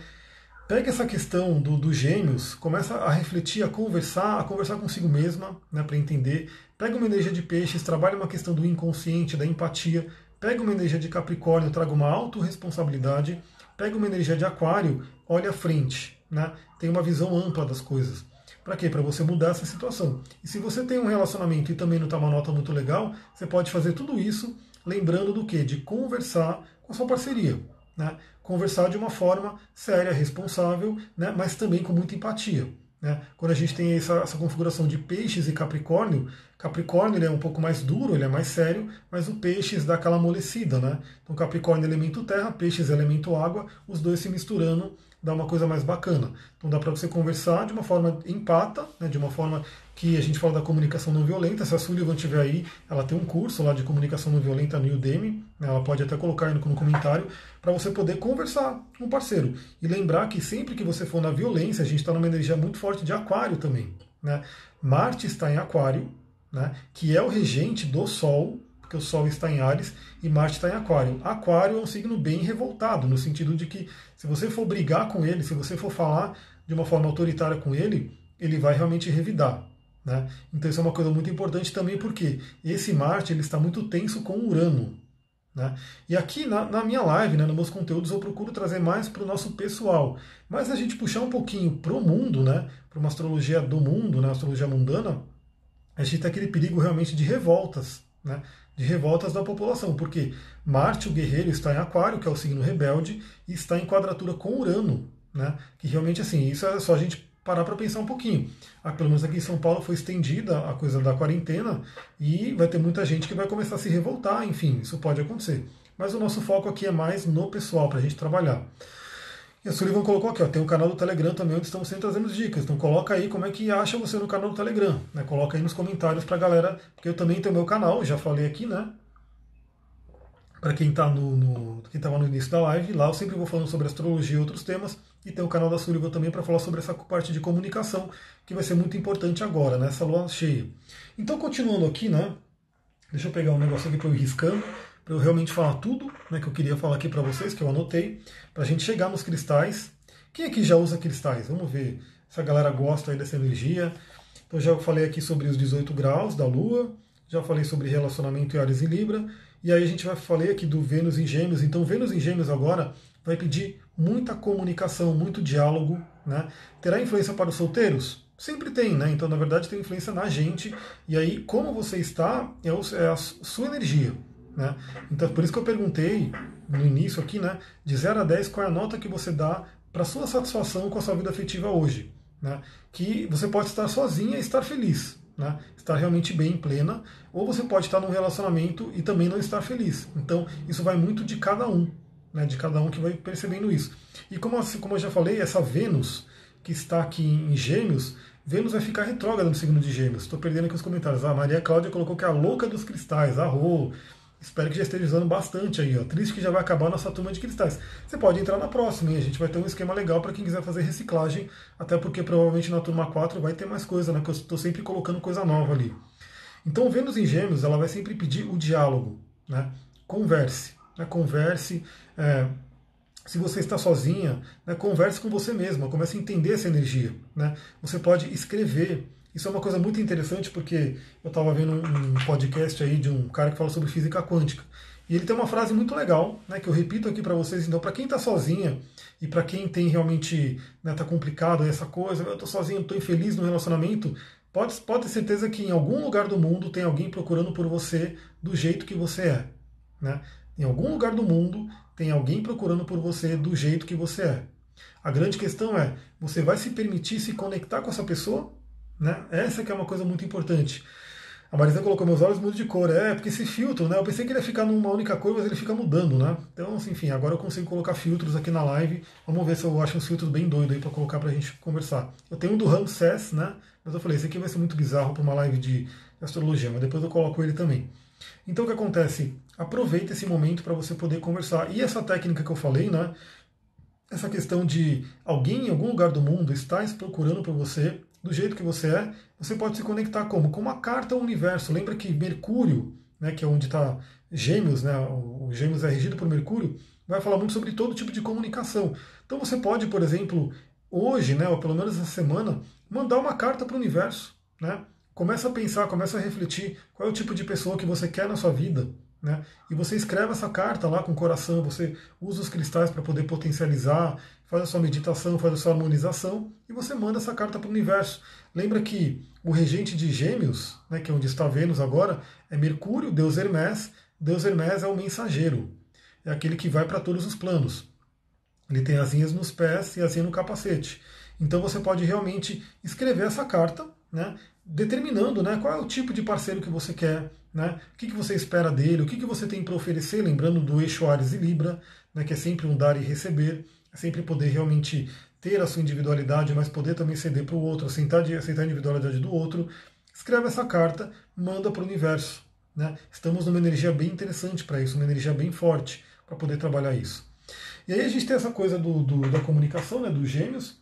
Pega essa questão do, do gêmeos, começa a refletir, a conversar, a conversar consigo mesma, né, para entender. Pega uma energia de peixes, trabalha uma questão do inconsciente, da empatia. Pega uma energia de Capricórnio, traga uma autorresponsabilidade. Pega uma energia de Aquário, olha à frente, né? Tem uma visão ampla das coisas. Para quê? Para você mudar essa situação. E se você tem um relacionamento e também não está uma nota muito legal, você pode fazer tudo isso lembrando do que? De conversar com a sua parceria. Né? Conversar de uma forma séria, responsável, né? mas também com muita empatia. Né? Quando a gente tem essa, essa, configuração de peixes e capricórnio, Capricórnio é um pouco mais duro, ele é mais sério, mas o peixes dá aquela amolecida. Né? Então Capricórnio é elemento terra, peixes é elemento água, os dois se misturando dá uma coisa mais bacana. Então dá para você conversar de uma forma empata, né, de uma forma que a gente fala da comunicação não violenta. Se a Sullivan tiver aí, ela tem um curso lá de comunicação não violenta no Udemy, né, ela pode até colocar aí no, no comentário, para você poder conversar com o parceiro. E lembrar que sempre que você for na violência, a gente está numa energia muito forte de aquário também. Né? Marte está em aquário, né, que é o regente do Sol, porque o Sol está em Ares e Marte está em Aquário. Aquário é um signo bem revoltado, no sentido de que se você for brigar com ele, se você for falar de uma forma autoritária com ele, ele vai realmente revidar. Né? Então isso é uma coisa muito importante também porque esse Marte ele está muito tenso com Urano. Né? E aqui na, na, minha live, né, nos meus conteúdos, eu procuro trazer mais para o nosso pessoal. Mas a gente puxar um pouquinho para o mundo, né, para uma astrologia do mundo, né, astrologia mundana, a gente tem aquele perigo realmente de revoltas. Né? De revoltas da população, porque Marte, o guerreiro, está em Aquário, que é o signo rebelde, e está em quadratura com Urano, né? Que realmente assim, isso é só a gente parar para pensar um pouquinho. Ah, pelo menos aqui em São Paulo foi estendida a coisa da quarentena e vai ter muita gente que vai começar a se revoltar, enfim, isso pode acontecer. Mas o nosso foco aqui é mais no pessoal, para a gente trabalhar. E a Sullivan colocou aqui, ó, tem um canal do Telegram também onde estamos sempre trazendo dicas. Então coloca aí como é que acha você no canal do Telegram. Né? Coloca aí nos comentários pra galera, porque eu também tenho meu canal, já falei aqui, né? Para quem está no, no, quem tava no início da live, lá eu sempre vou falando sobre astrologia e outros temas. E tem o canal da Sullivan também para falar sobre essa parte de comunicação, que vai ser muito importante agora, nessa né? lua cheia. Então, continuando aqui, né? Deixa eu pegar um negócio aqui para eu ir riscando para eu realmente falar tudo né, que eu queria falar aqui para vocês, que eu anotei, para a gente chegar nos cristais. Quem aqui já usa cristais? Vamos ver se a galera gosta aí dessa energia. Então já falei aqui sobre os 18 graus da Lua, já falei sobre relacionamento em Ares e Libra, e aí a gente vai falar aqui do Vênus em Gêmeos. Então Vênus em Gêmeos agora vai pedir muita comunicação, muito diálogo, né? Terá influência para os solteiros? Sempre tem, né? Então, na verdade, tem influência na gente. E aí, como você está, é, é a sua energia. Né? Então, por isso que eu perguntei no início aqui, né, de 0 a 10, qual é a nota que você dá para sua satisfação com a sua vida afetiva hoje. Né? Que você pode estar sozinha e estar feliz, né? estar realmente bem, plena, ou você pode estar num relacionamento e também não estar feliz. Então, isso vai muito de cada um, né? de cada um que vai percebendo isso. E como, como eu já falei, essa Vênus que está aqui em Gêmeos, Vênus vai ficar retrógrada no signo de Gêmeos. Estou perdendo aqui os comentários. A Maria Cláudia colocou que é a louca dos cristais, arro. Espero que já esteja usando bastante aí. Ó. Triste que já vai acabar a nossa turma de cristais. Você pode entrar na próxima, hein? a gente vai ter um esquema legal para quem quiser fazer reciclagem, até porque provavelmente na turma 4 vai ter mais coisa, né? Que eu estou sempre colocando coisa nova ali. Então, Vênus em Gêmeos, ela vai sempre pedir o diálogo, né? Converse, né? converse. É, se você está sozinha, né? converse com você mesma, comece a entender essa energia. Né? Você pode escrever isso é uma coisa muito interessante porque eu estava vendo um podcast aí de um cara que fala sobre física quântica. E ele tem uma frase muito legal, né, que eu repito aqui para vocês. Então, para quem está sozinha e para quem tem realmente né, tá complicado essa coisa, eu estou sozinho, estou infeliz no relacionamento, pode, pode ter certeza que em algum lugar do mundo tem alguém procurando por você do jeito que você é. Né? Em algum lugar do mundo tem alguém procurando por você do jeito que você é. A grande questão é, você vai se permitir se conectar com essa pessoa né? Essa que é uma coisa muito importante. A Marisa colocou meus olhos mudam de cor. É, porque esse filtro, né? Eu pensei que ele ia ficar numa única cor, mas ele fica mudando, né? Então, assim, enfim, agora eu consigo colocar filtros aqui na live. Vamos ver se eu acho uns filtros bem doidos aí para colocar pra gente conversar. Eu tenho um do Ramsés, né? Mas eu falei, esse aqui vai ser muito bizarro para uma live de astrologia, mas depois eu coloco ele também. Então o que acontece? Aproveita esse momento para você poder conversar. E essa técnica que eu falei, né? Essa questão de alguém em algum lugar do mundo está procurando por você, do jeito que você é, você pode se conectar como? Com uma carta ao universo. Lembra que Mercúrio né, que é onde está Gêmeos, né, o Gêmeos é regido por Mercúrio, vai falar muito sobre todo tipo de comunicação. Então você pode, por exemplo, hoje, né, ou pelo menos essa semana, mandar uma carta para o universo. Né? Começa a pensar, começa a refletir qual é o tipo de pessoa que você quer na sua vida. Né? E você escreve essa carta lá com o coração, você usa os cristais para poder potencializar, faz a sua meditação, faz a sua harmonização e você manda essa carta para o universo. Lembra que o regente de Gêmeos, né, que é onde está Vênus agora, é Mercúrio, Deus Hermes. Deus Hermes é o mensageiro, é aquele que vai para todos os planos. Ele tem asinhas nos pés e asinha no capacete. Então você pode realmente escrever essa carta, né, determinando né, qual é o tipo de parceiro que você quer, né, o que, que você espera dele, o que, que você tem para oferecer, lembrando do eixo Ares e Libra, né, que é sempre um dar e receber, é sempre poder realmente ter a sua individualidade, mas poder também ceder para o outro, aceitar, aceitar a individualidade do outro. Escreve essa carta, manda para o universo. Né? Estamos numa energia bem interessante para isso, uma energia bem forte para poder trabalhar isso. E aí a gente tem essa coisa do, do, da comunicação, né, dos gêmeos,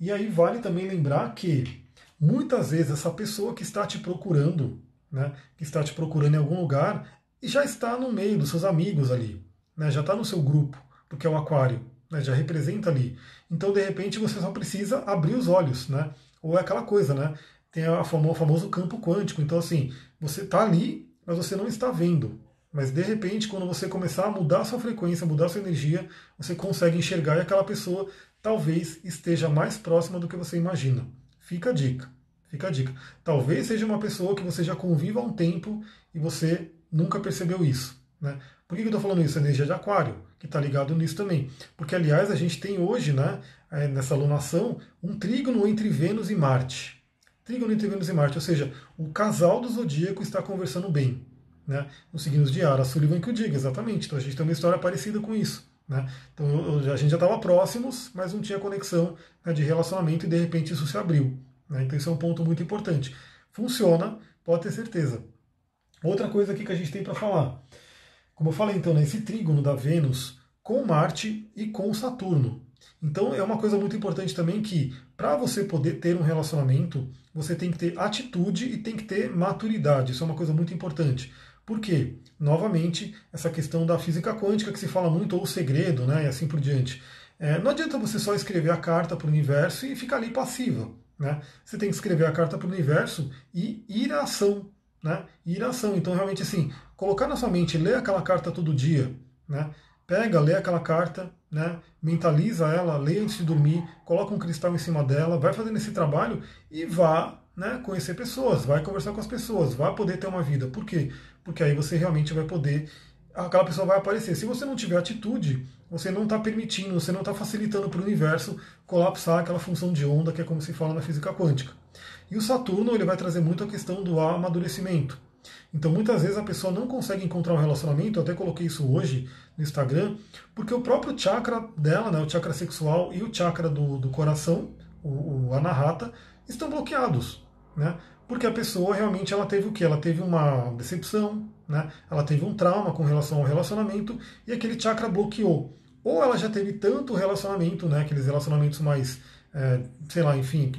e aí vale também lembrar que muitas vezes essa pessoa que está te procurando, né, que está te procurando em algum lugar, já está no meio dos seus amigos ali, né, já está no seu grupo, porque é o aquário, né, já representa ali. Então, de repente, você só precisa abrir os olhos, né? Ou é aquela coisa, né? Tem a famo, o famoso campo quântico. Então, assim, você está ali, mas você não está vendo. Mas de repente, quando você começar a mudar a sua frequência, mudar a sua energia, você consegue enxergar e aquela pessoa talvez esteja mais próxima do que você imagina. Fica a dica. Fica a dica. Talvez seja uma pessoa que você já conviva há um tempo e você nunca percebeu isso. Né? Por que eu estou falando isso? A energia de aquário, que está ligado nisso também. Porque, aliás, a gente tem hoje, né, é, nessa alunação, um trígono entre Vênus e Marte. Trígono entre Vênus e Marte, ou seja, o casal do zodíaco está conversando bem. Né, nos signos de Ara, Sullivan que o diga, exatamente. Então a gente tem uma história parecida com isso. Né? Então a gente já estava próximos, mas não tinha conexão né, de relacionamento e de repente isso se abriu. Né? Então isso é um ponto muito importante. Funciona, pode ter certeza. Outra coisa aqui que a gente tem para falar. Como eu falei, então, né, esse trígono da Vênus com Marte e com Saturno. Então é uma coisa muito importante também que para você poder ter um relacionamento, você tem que ter atitude e tem que ter maturidade. Isso é uma coisa muito importante. Por quê? Novamente, essa questão da física quântica que se fala muito, ou o segredo, né, e assim por diante. É, não adianta você só escrever a carta para o universo e ficar ali passiva. Né? Você tem que escrever a carta para o universo e ir à ação. Né? Ir à ação. Então, realmente, assim, colocar na sua mente, ler aquela carta todo dia, né? Pega, lê aquela carta, né? mentaliza ela, lê antes de dormir, coloca um cristal em cima dela, vai fazendo esse trabalho e vá né, conhecer pessoas, vai conversar com as pessoas, vai poder ter uma vida. Por quê? Porque aí você realmente vai poder, aquela pessoa vai aparecer. Se você não tiver atitude, você não está permitindo, você não está facilitando para o universo colapsar aquela função de onda que é como se fala na física quântica. E o Saturno ele vai trazer muito a questão do amadurecimento. Então muitas vezes a pessoa não consegue encontrar um relacionamento, eu até coloquei isso hoje no Instagram, porque o próprio chakra dela, né, o chakra sexual e o chakra do, do coração, o, o anahata, estão bloqueados. Né? Porque a pessoa realmente ela teve o que? Ela teve uma decepção, né? ela teve um trauma com relação ao relacionamento e aquele chakra bloqueou. Ou ela já teve tanto relacionamento, né, aqueles relacionamentos mais, é, sei lá, enfim,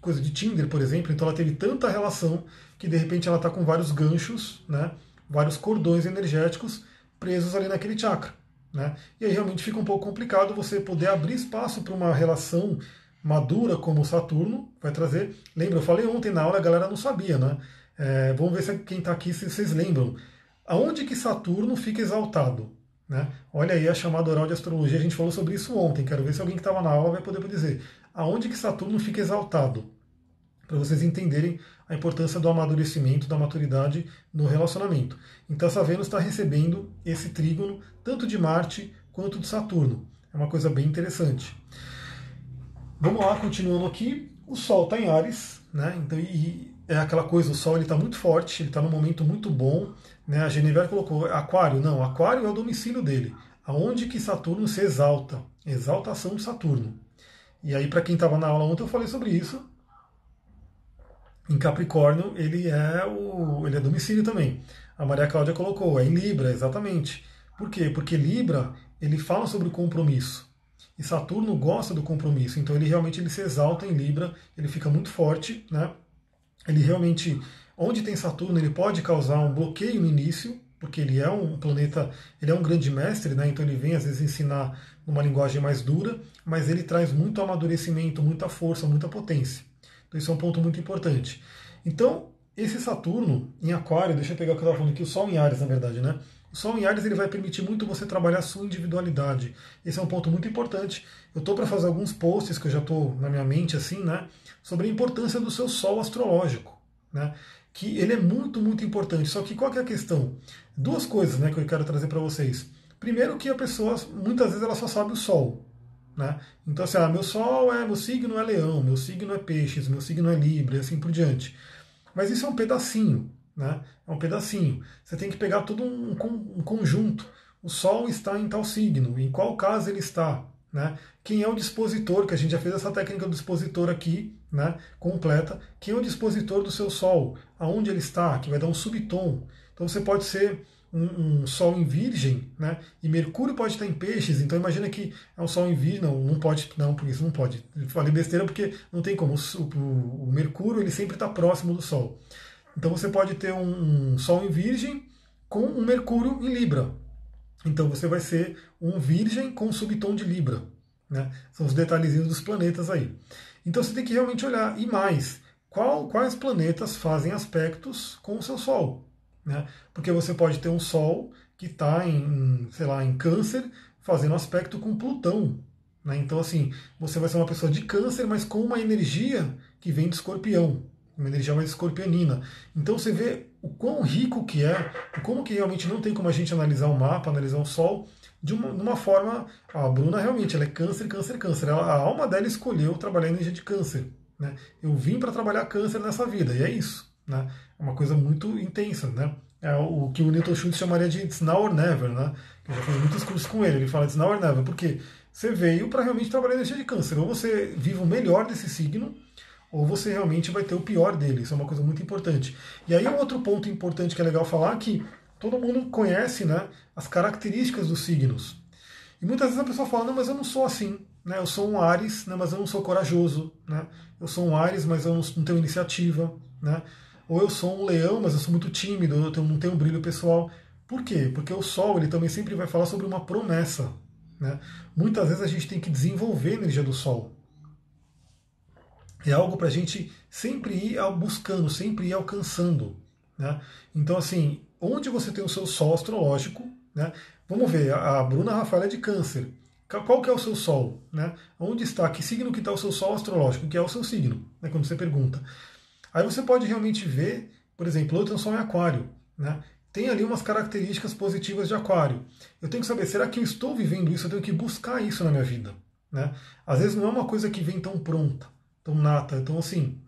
coisa de Tinder, por exemplo, então ela teve tanta relação que de repente ela está com vários ganchos, né, vários cordões energéticos presos ali naquele chakra. Né? E aí realmente fica um pouco complicado você poder abrir espaço para uma relação madura como Saturno vai trazer. Lembra, eu falei ontem na aula, a galera não sabia, né? É, vamos ver se quem está aqui se vocês lembram. Aonde que Saturno fica exaltado? Né? Olha aí a chamada oral de astrologia, a gente falou sobre isso ontem. Quero ver se alguém que estava na aula vai poder dizer. Aonde que Saturno fica exaltado? Para vocês entenderem a importância do amadurecimento, da maturidade no relacionamento. Então essa Vênus está recebendo esse trígono tanto de Marte quanto de Saturno. É uma coisa bem interessante. Vamos lá, continuando aqui. O Sol está em Ares, né? Então, e é aquela coisa, o Sol está muito forte, ele está num momento muito bom. Né? A Genevieve colocou Aquário, não, Aquário é o domicílio dele. Aonde que Saturno se exalta? Exaltação de Saturno. E aí, para quem estava na aula ontem, eu falei sobre isso. Em Capricórnio, ele é o ele é domicílio também. A Maria Cláudia colocou, é em Libra, exatamente. Por quê? Porque Libra, ele fala sobre o compromisso. E Saturno gosta do compromisso, então ele realmente ele se exalta em Libra, ele fica muito forte, né? Ele realmente Onde tem Saturno, ele pode causar um bloqueio no início, porque ele é um planeta, ele é um grande mestre, né? então ele vem às vezes ensinar numa linguagem mais dura, mas ele traz muito amadurecimento, muita força, muita potência. Então isso é um ponto muito importante. Então, esse Saturno em Aquário, deixa eu pegar o que eu estava falando aqui, o Sol em Ares, na verdade, né? Sol em Ares ele vai permitir muito você trabalhar a sua individualidade. Esse é um ponto muito importante. Eu estou para fazer alguns posts que eu já estou na minha mente assim, né? Sobre a importância do seu Sol astrológico, né? Que ele é muito, muito importante. Só que qual que é a questão? Duas coisas, né, que eu quero trazer para vocês. Primeiro que a pessoa, muitas vezes ela só sabe o Sol, né? Então assim, ah, meu Sol é, meu signo é Leão, meu signo é Peixes, meu signo é Libra, e assim por diante. Mas isso é um pedacinho, né? É um pedacinho. Você tem que pegar todo um, um conjunto. O Sol está em tal signo, em qual casa ele está, né? Quem é o dispositor, que a gente já fez essa técnica do dispositor aqui, né? Completa. Quem é o dispositor do seu Sol? Aonde ele está? Que vai dar um subtom. Então você pode ser um, um, Sol em Virgem, né? E Mercúrio pode estar em Peixes, então imagina que é um Sol em Virgem, não, não pode, não, por isso não pode. Falei besteira porque não tem como. O, o, o Mercúrio ele sempre está próximo do Sol. Então você pode ter um, Sol em Virgem com um Mercúrio em Libra. Então você vai ser um Virgem com subtom de Libra. Né? São os detalhezinhos dos planetas aí. Então você tem que realmente olhar. E mais, qual, quais planetas fazem aspectos com o seu Sol? Né? Porque você pode ter um Sol que está em, sei lá, em câncer, fazendo aspecto com Plutão. Né? Então, assim, você vai ser uma pessoa de câncer, mas com uma energia que vem de escorpião, uma energia mais escorpionina. Então você vê o quão rico que é, como que realmente não tem como a gente analisar o mapa, analisar o Sol de uma, de uma forma. A Bruna realmente ela é câncer, câncer, câncer. Ela, a alma dela escolheu trabalhar a energia de câncer. Né? Eu vim para trabalhar câncer nessa vida, e é isso. Né? É uma coisa muito intensa, né? É o que o Newton Schultz chamaria de It's now or never, né? Eu já fiz muitos cursos com ele, ele fala It's now or never, porque você veio para realmente trabalhar energia de câncer. Ou você vive o melhor desse signo, ou você realmente vai ter o pior dele. Isso é uma coisa muito importante. E aí um outro ponto importante que é legal falar é que todo mundo conhece né, as características dos signos. E muitas vezes a pessoa fala, não, mas eu não sou assim. Né? Eu sou um Ares, né, mas eu não sou corajoso. Né? Eu sou um Ares, mas eu não, tenho iniciativa. Né? Ou eu sou um leão, mas eu sou muito tímido, eu não tenho um brilho pessoal. Por quê? Porque o Sol ele também sempre vai falar sobre uma promessa. Né? Muitas vezes a gente tem que desenvolver a energia do Sol. É algo para a gente sempre ir buscando, sempre ir alcançando. Né? Então, assim, onde você tem o seu Sol astrológico, né? vamos ver, a Bruna Rafaela é de câncer. Qual que é o seu Sol? Né? Onde está? Que signo que está o seu Sol astrológico? Que é o seu signo? Né? Quando você pergunta. Aí você pode realmente ver, por exemplo, eu tenho Sol em Aquário, né? Tem ali umas características positivas de Aquário. Eu tenho que saber, será que eu estou vivendo isso? Eu tenho que buscar isso na minha vida, né? Às vezes não é uma coisa que vem tão pronta, tão nata. Então, assim,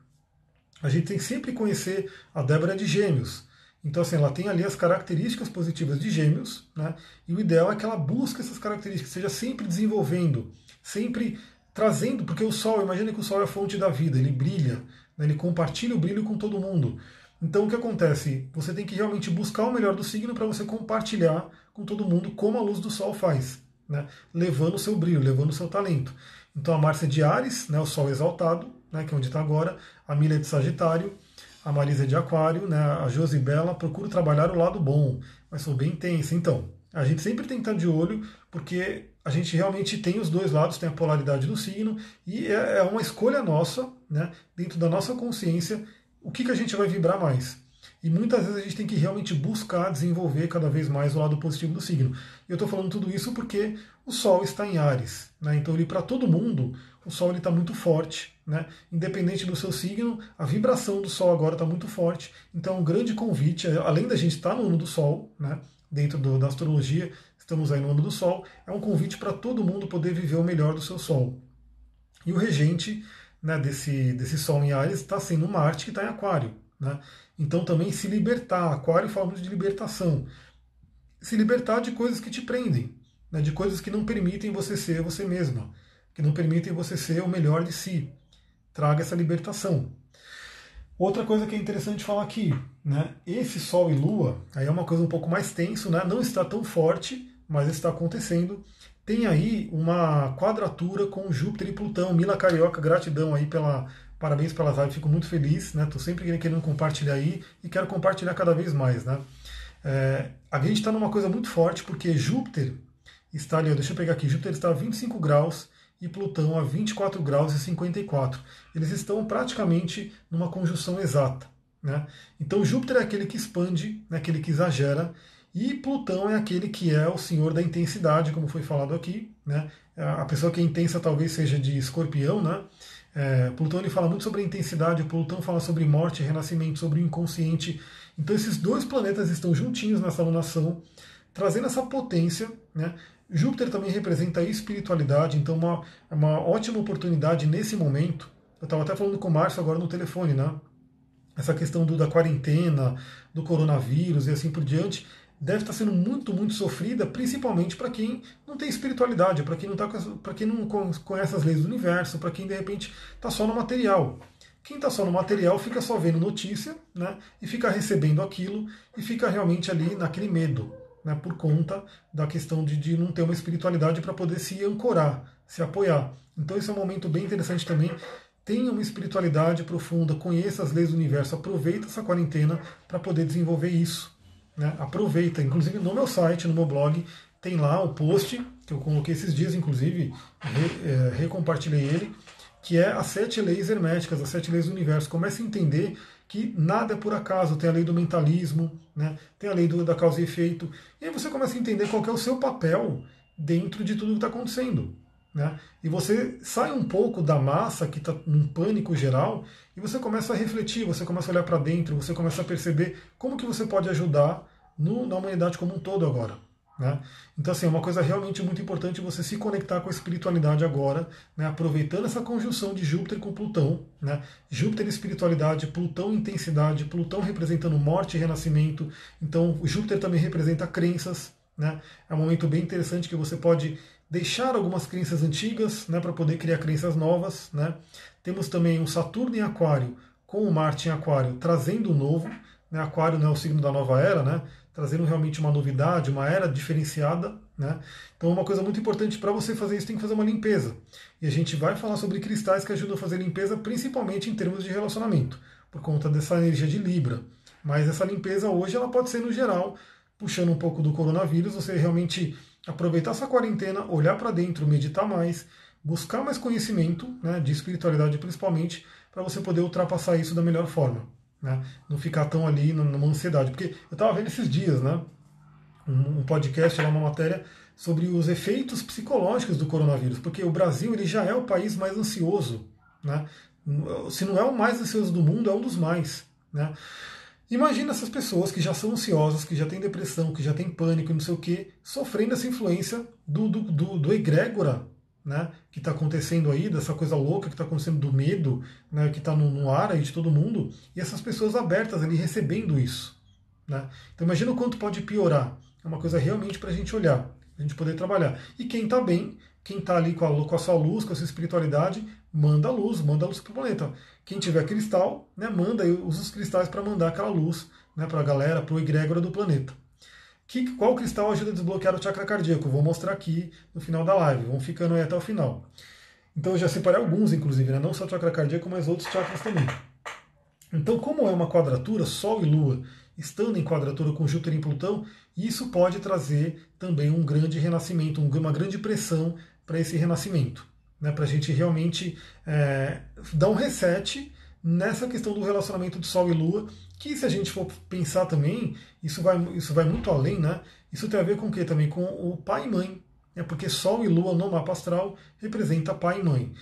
a gente tem que sempre conhecer a Débora de Gêmeos. Então, assim, ela tem ali as características positivas de Gêmeos, né? E o ideal é que ela busque essas características, seja sempre desenvolvendo, sempre trazendo, porque o Sol, imagina que o Sol é a fonte da vida, ele brilha, né? ele compartilha o brilho com todo mundo. Então o que acontece? Você tem que realmente buscar o melhor do signo para você compartilhar com todo mundo como a luz do Sol faz, né? levando o seu brilho, levando o seu talento. Então a Márcia de Ares, né? o Sol exaltado, né? que é onde está agora, a Milha é de Sagitário, a Marisa é de Aquário, né? a Josibela procura trabalhar o lado bom, mas sou bem intensa. Então, a gente sempre tem que estar de olho, porque a gente realmente tem os dois lados, tem a polaridade do signo, e é, é uma escolha nossa, né, dentro da nossa consciência, o que, que a gente vai vibrar mais. E muitas vezes a gente tem que realmente buscar desenvolver cada vez mais o lado positivo do signo. E eu estou falando tudo isso porque o Sol está em Ares. Né? Então, para todo mundo, o Sol está muito forte. Né? Independente do seu signo, a vibração do Sol agora está muito forte. Então, um grande convite, além da gente estar no ano do Sol, né, dentro do, da astrologia, estamos aí no ano do Sol, é um convite para todo mundo poder viver o melhor do seu Sol. E o regente né, desse, desse Sol em Ares está sendo Marte, que está em Aquário. Né? Então também se libertar, Aquário fala muito de libertação. Se libertar de coisas que te prendem, né, de coisas que não permitem você ser você mesma, que não permitem você ser o melhor de si. Traga essa libertação. Outra coisa que é interessante falar aqui, né? Esse Sol e Lua, aí é uma coisa um pouco mais tenso, né? Não está tão forte, mas está acontecendo. Tem aí uma quadratura com Júpiter e Plutão. Mila Carioca, gratidão aí pela, Parabéns pela live, fico muito feliz, né? Estou sempre querendo compartilhar aí e quero compartilhar cada vez mais, né? É, a gente está numa coisa muito forte porque Júpiter está ali, deixa eu pegar aqui, Júpiter está a 25 graus e Plutão a 24 graus e 54. Eles estão praticamente numa conjunção exata. Né? Então Júpiter é aquele que expande, né, aquele que exagera, e Plutão é aquele que é o senhor da intensidade, como foi falado aqui. Né? A pessoa que é intensa talvez seja de escorpião, né? É, Plutão ele fala muito sobre a intensidade, Plutão fala sobre morte, renascimento, sobre o inconsciente. Então esses dois planetas estão juntinhos nessa alunação, trazendo essa potência. Né? Júpiter também representa a espiritualidade, então uma, uma ótima oportunidade nesse momento. Eu estava até falando com o Márcio agora no telefone, né? Essa questão do, da quarentena, do coronavírus e assim por diante, deve estar sendo muito, muito sofrida, principalmente para quem não tem espiritualidade, para quem não tá, para quem não conhece as leis do universo, para quem de repente está só no material. Quem está só no material fica só vendo notícia, né? E fica recebendo aquilo e fica realmente ali naquele medo, né? Por conta da questão de, de não ter uma espiritualidade para poder se ancorar, se apoiar. Então esse é um momento bem interessante também. Tenha uma espiritualidade profunda, conheça as leis do universo, aproveita essa quarentena para poder desenvolver isso. Né? Aproveita, inclusive no meu site, no meu blog, tem lá o post que eu coloquei esses dias, inclusive, re, é, recompartilhei ele, que é as sete leis herméticas, as sete leis do universo. Comece a entender que nada é por acaso, tem a lei do mentalismo, né? tem a lei do, da causa e efeito, e aí você começa a entender qual é o seu papel dentro de tudo que está acontecendo. Né? E você sai um pouco da massa que está num pânico geral e você começa a refletir, você começa a olhar para dentro, você começa a perceber como que você pode ajudar no, na humanidade como um todo agora. Né? Então, assim, é uma coisa realmente muito importante você se conectar com a espiritualidade agora, né? aproveitando essa conjunção de Júpiter com Plutão. Né? Júpiter espiritualidade, Plutão intensidade, Plutão representando morte e renascimento. Então, Júpiter também representa crenças. Né? É um momento bem interessante que você pode deixar algumas crenças antigas né, para poder criar crenças novas. Né? Temos também um Saturno em Aquário com o Marte em Aquário trazendo o novo. Né? Aquário é o signo da nova era, né? trazendo realmente uma novidade, uma era diferenciada. Né? Então, uma coisa muito importante para você fazer isso tem que fazer uma limpeza. E a gente vai falar sobre cristais que ajudam a fazer limpeza, principalmente em termos de relacionamento, por conta dessa energia de Libra. Mas essa limpeza hoje ela pode ser no geral, puxando um pouco do coronavírus, você realmente aproveitar essa quarentena, olhar para dentro, meditar mais, buscar mais conhecimento, né, de espiritualidade principalmente, para você poder ultrapassar isso da melhor forma. Né? Não ficar tão ali numa ansiedade. Porque eu estava vendo esses dias, né, um, podcast, uma matéria sobre os efeitos psicológicos do coronavírus, porque o Brasil ele já é o país mais ansioso, né? Se não é o mais ansioso do mundo, é um dos mais, né? Imagina essas pessoas que já são ansiosas, que já têm depressão, que já têm pânico não sei o que, sofrendo essa influência do, do, do, do egrégora né, que está acontecendo aí, dessa coisa louca que está acontecendo do medo, né, que está no, no, ar aí de todo mundo, e essas pessoas abertas ali recebendo isso. Né? Então imagina o quanto pode piorar. É uma coisa realmente para a gente olhar, a gente poder trabalhar. E quem está bem, quem está ali com a, com a sua luz, com a sua espiritualidade, manda luz, manda luz para o planeta. Quem tiver cristal, né, manda, usa os cristais para mandar aquela luz né, para a galera, para o egrégora do planeta. Que, qual cristal ajuda a desbloquear o chakra cardíaco? Vou mostrar aqui no final da live, vão ficando aí até o final. Então eu já separei alguns, inclusive, né, não só o chakra cardíaco, mas outros chakras também. Então, como é uma quadratura, Sol e Lua estando em quadratura com Júpiter em Plutão, isso pode trazer também um grande renascimento, uma grande pressão para esse renascimento né, para a gente realmente é, dar um reset nessa questão do relacionamento de Sol e Lua, que se a gente for pensar também, isso vai, isso vai muito além, né? Isso tem a ver com o quê também? Com o pai e mãe, né? porque Sol e Lua no mapa astral representa pai e mãe.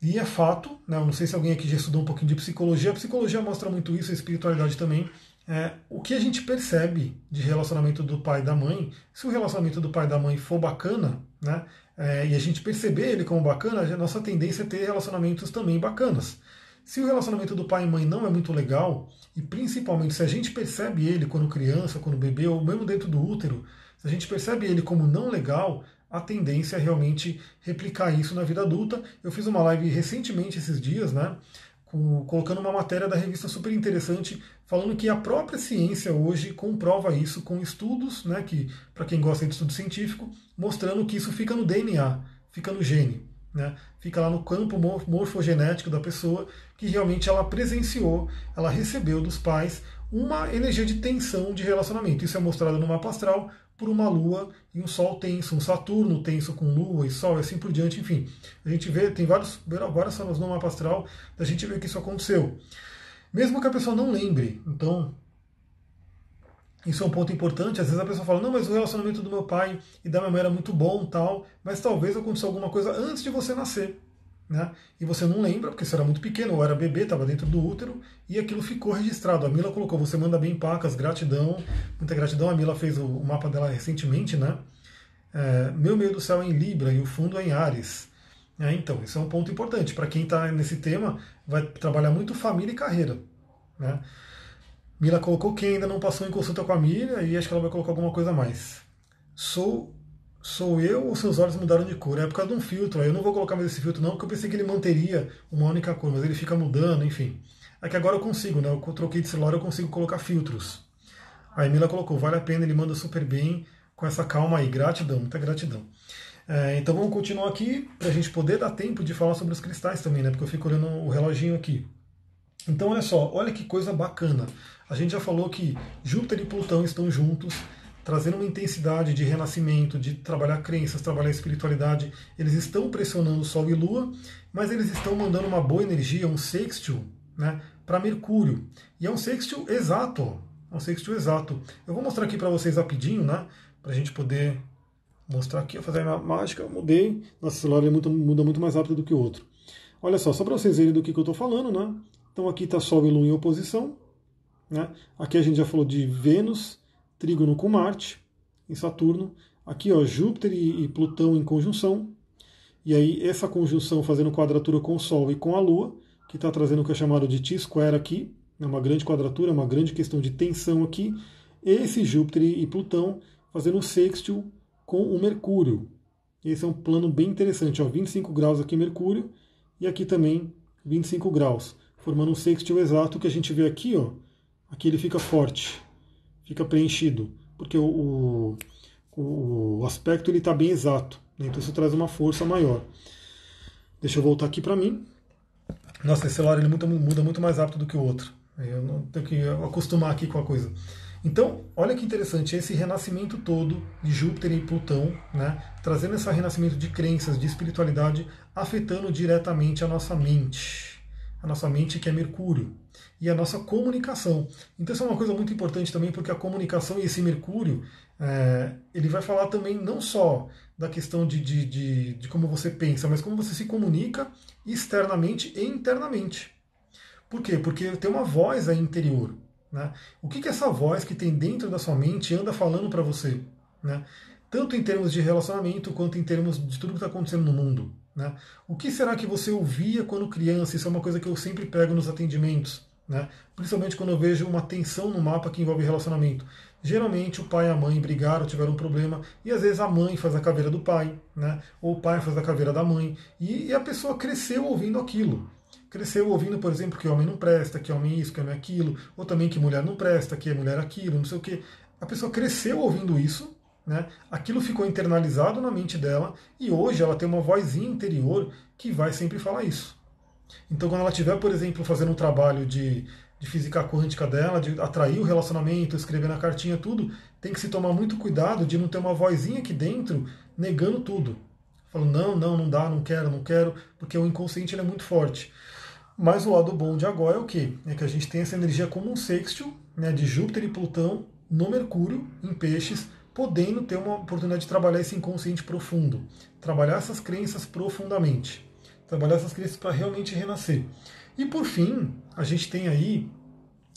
E é fato, né, eu não sei se alguém aqui já estudou um pouquinho de psicologia, a psicologia mostra muito isso, a espiritualidade também. É, o que a gente percebe de relacionamento do pai e da mãe, se o relacionamento do pai e da mãe for bacana, né, é, e a gente perceber ele como bacana, a nossa tendência é ter relacionamentos também bacanas. Se o relacionamento do pai e mãe não é muito legal, e principalmente se a gente percebe ele quando criança, quando bebê, ou mesmo dentro do útero, se a gente percebe ele como não legal, a tendência é realmente replicar isso na vida adulta. Eu fiz uma live recentemente, esses dias, né? Colocando uma matéria da revista super interessante, falando que a própria ciência hoje comprova isso com estudos, né? Que, para quem gosta de estudo científico, mostrando que isso fica no DNA, fica no gene. Né? Fica lá no campo morfogenético da pessoa que realmente ela presenciou, ela recebeu dos pais uma energia de tensão de relacionamento. Isso é mostrado no mapa astral por uma lua e um sol tenso, um Saturno tenso com lua e sol e assim por diante, enfim. A gente vê, tem vários, várias formas no mapa astral da gente ver que isso aconteceu. Mesmo que a pessoa não lembre, então isso é um ponto importante. Às vezes a pessoa fala, não, mas o relacionamento do meu pai e da minha mãe era muito bom, tal, mas talvez aconteceu alguma coisa antes de você nascer. Né? E você não lembra, porque você era muito pequeno, ou era bebê, estava dentro do útero, e aquilo ficou registrado. A Mila colocou, você manda bem pacas, gratidão, muita gratidão. A Mila fez o, o mapa dela recentemente, né? É, meu meio do céu é em Libra e o fundo é em Ares. É, então, isso é um ponto importante. Para quem está nesse tema, vai trabalhar muito família e carreira. Né? Mila colocou quem ainda não passou em consulta com a Mila e acho que ela vai colocar alguma coisa mais. Sou sou eu ou seus olhos mudaram de cor? É por causa de um filtro. Eu não vou colocar mais esse filtro não, porque eu pensei que ele manteria uma única cor, mas ele fica mudando, enfim. É que agora eu consigo, né? Eu troquei de celular, eu consigo colocar filtros. A Emila colocou, vale a pena, ele manda super bem, com essa calma aí. Gratidão, muita gratidão. É, então vamos continuar aqui, para a gente poder dar tempo de falar sobre os cristais também, né? Porque eu fico olhando o reloginho aqui. Então olha só, olha que coisa bacana. A gente já falou que Júpiter e Plutão estão juntos, trazendo uma intensidade de renascimento, de trabalhar crenças, trabalhar espiritualidade. Eles estão pressionando Sol e Lua, mas eles estão mandando uma boa energia, um sextil, né, para Mercúrio. E é um sextil exato, é um sextil exato. Eu vou mostrar aqui para vocês rapidinho, né, para a gente poder mostrar aqui, fazer a mágica, mudei. Nosso celular ele muda, muda muito mais rápido do que o outro. Olha só, só para vocês verem do que, que eu estou falando, né? Então aqui está Sol e Lua em oposição. Né? Aqui a gente já falou de Vênus, trígono com Marte, em Saturno. Aqui, ó, Júpiter e, Plutão em conjunção. E aí, essa conjunção fazendo quadratura com o Sol e com a Lua, que está trazendo o que é chamado de T-square aqui, é uma grande quadratura, uma grande questão de tensão aqui. Esse Júpiter e Plutão fazendo sextil com o Mercúrio. Esse é um plano bem interessante, ó, 25 graus aqui Mercúrio e aqui também 25 graus, formando um sextil exato que a gente vê aqui, ó. Aqui ele fica forte, fica preenchido, porque o, o, o aspecto ele está bem exato, né? então isso traz uma força maior. Deixa eu voltar aqui para mim. Nossa, esse celular ele muda, muda muito mais rápido do que o outro. Eu não tenho que acostumar aqui com a coisa. Então, olha que interessante esse renascimento todo de Júpiter e Plutão, né, trazendo esse renascimento de crenças, de espiritualidade, afetando diretamente a nossa mente. A nossa mente que é Mercúrio e a nossa comunicação. Então isso é uma coisa muito importante também, porque a comunicação e esse Mercúrio, é, ele vai falar também não só da questão de, de, de, de como você pensa, mas como você se comunica externamente e internamente. Por quê? Porque tem uma voz aí interior. Né? O que, que essa voz que tem dentro da sua mente anda falando para você? Né? Tanto em termos de relacionamento quanto em termos de tudo que está acontecendo no mundo. Né? O que será que você ouvia quando criança? Isso é uma coisa que eu sempre pego nos atendimentos. Né? Principalmente quando eu vejo uma tensão no mapa que envolve relacionamento. Geralmente o pai e a mãe brigaram, tiveram um problema, e às vezes a mãe faz a caveira do pai, né? ou o pai faz a caveira da mãe, e, e a pessoa cresceu ouvindo aquilo. Cresceu ouvindo, por exemplo, que homem não presta, que homem isso, que homem aquilo, ou também que mulher não presta, que mulher aquilo, não sei o que. A pessoa cresceu ouvindo isso, né? aquilo ficou internalizado na mente dela, e hoje ela tem uma vozinha interior que vai sempre falar isso. Então, quando ela estiver, por exemplo, fazendo um trabalho de, de física quântica dela, de atrair o relacionamento, escrever na cartinha, tudo, tem que se tomar muito cuidado de não ter uma vozinha aqui dentro negando tudo. Falando, não, não, não dá, não quero, não quero, porque o inconsciente é muito forte. Mas o lado bom de agora é o quê? É que a gente tem essa energia como um sextil né, de Júpiter e Plutão no Mercúrio, em peixes, podendo ter uma oportunidade de trabalhar esse inconsciente profundo, trabalhar essas crenças profundamente trabalhar essas crenças para realmente renascer. E por fim, a gente tem aí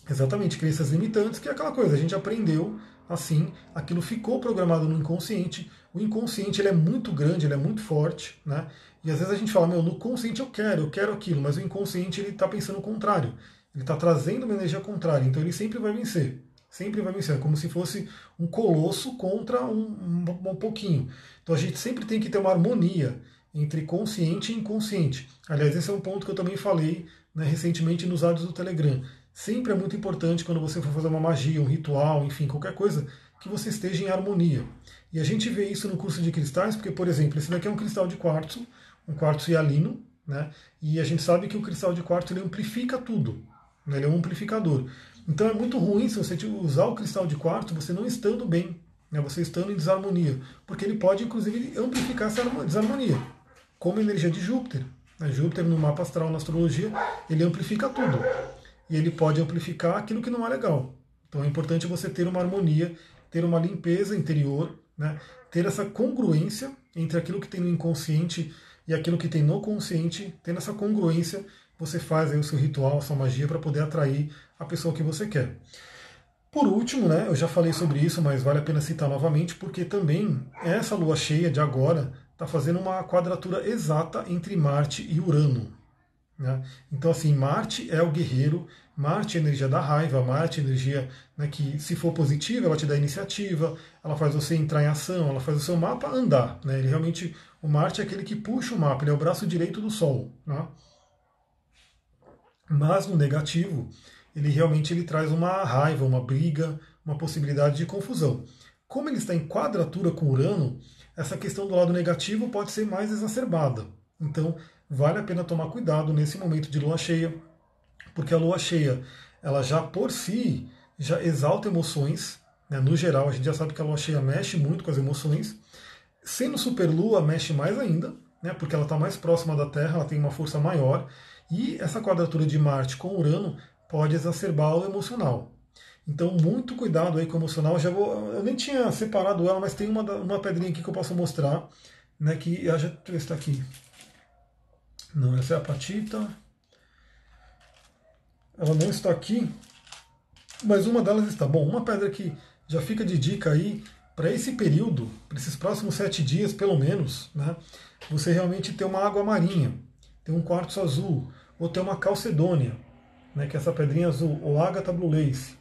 exatamente crenças limitantes, que é aquela coisa, a gente aprendeu assim, aquilo ficou programado no inconsciente. O inconsciente ele é muito grande, ele é muito forte, né? E às vezes a gente fala, meu, no consciente eu quero, eu quero aquilo, mas o inconsciente ele está pensando o contrário. Ele está trazendo uma energia contrária, então ele sempre vai vencer. Sempre vai vencer, é como se fosse um colosso contra um, um, um pouquinho. Então a gente sempre tem que ter uma harmonia entre consciente e inconsciente. Aliás, esse é um ponto que eu também falei né, recentemente nos áudios do Telegram. Sempre é muito importante quando você for fazer uma magia, um ritual, enfim, qualquer coisa, que você esteja em harmonia. E a gente vê isso no curso de cristais, porque, por exemplo, esse daqui é um cristal de quartzo, um quartzo hialino, né? E a gente sabe que o cristal de quartzo ele amplifica tudo, né? ele é um amplificador. Então é muito ruim se você usar o cristal de quartzo você não estando bem, né? você estando em desarmonia, porque ele pode inclusive amplificar essa desarmonia, como a energia de Júpiter. Né? Júpiter no mapa astral, na astrologia, ele amplifica tudo. E ele pode amplificar aquilo que não é legal. Então é importante você ter uma harmonia, ter uma limpeza interior, né? ter essa congruência entre aquilo que tem no inconsciente e aquilo que tem no consciente, tendo essa congruência, você faz aí o seu ritual, a sua magia para poder atrair a pessoa que você quer. Por último, né, eu já falei sobre isso, mas vale a pena citar novamente, porque também essa lua cheia de agora está fazendo uma quadratura exata entre Marte e Urano. Né? Então, assim, Marte é o guerreiro, Marte é a energia da raiva, Marte é a energia né, que, se for positiva, ela te dá iniciativa, ela faz você entrar em ação, ela faz o seu mapa andar. Né? Ele realmente, o Marte é aquele que puxa o mapa, ele é o braço direito do Sol. Né? Mas no negativo, ele realmente ele traz uma raiva, uma briga, uma possibilidade de confusão. Como ele está em quadratura com Urano, essa questão do lado negativo pode ser mais exacerbada. Então, vale a pena tomar cuidado nesse momento de lua cheia, porque a lua cheia, ela já por si, já exalta emoções, né? no geral, a gente já sabe que a lua cheia mexe muito com as emoções, sendo superlua, mexe mais ainda, né? porque ela está mais próxima da Terra, ela tem uma força maior, e essa quadratura de Marte com Urano pode exacerbar o emocional. Então, muito cuidado aí com o emocional. Já vou, eu nem tinha separado ela, mas tem uma, uma pedrinha aqui que eu posso mostrar, né, que já, deixa eu ver se está aqui. Não, essa é a patita. Ela não está aqui, mas uma delas está. Bom, uma pedra que já fica de dica aí para esse período, para esses próximos sete dias pelo menos, né, você realmente ter uma água marinha, ter um quartzo azul, ou ter uma calcedônia, né, que é essa pedrinha azul, ou ágata blue lace,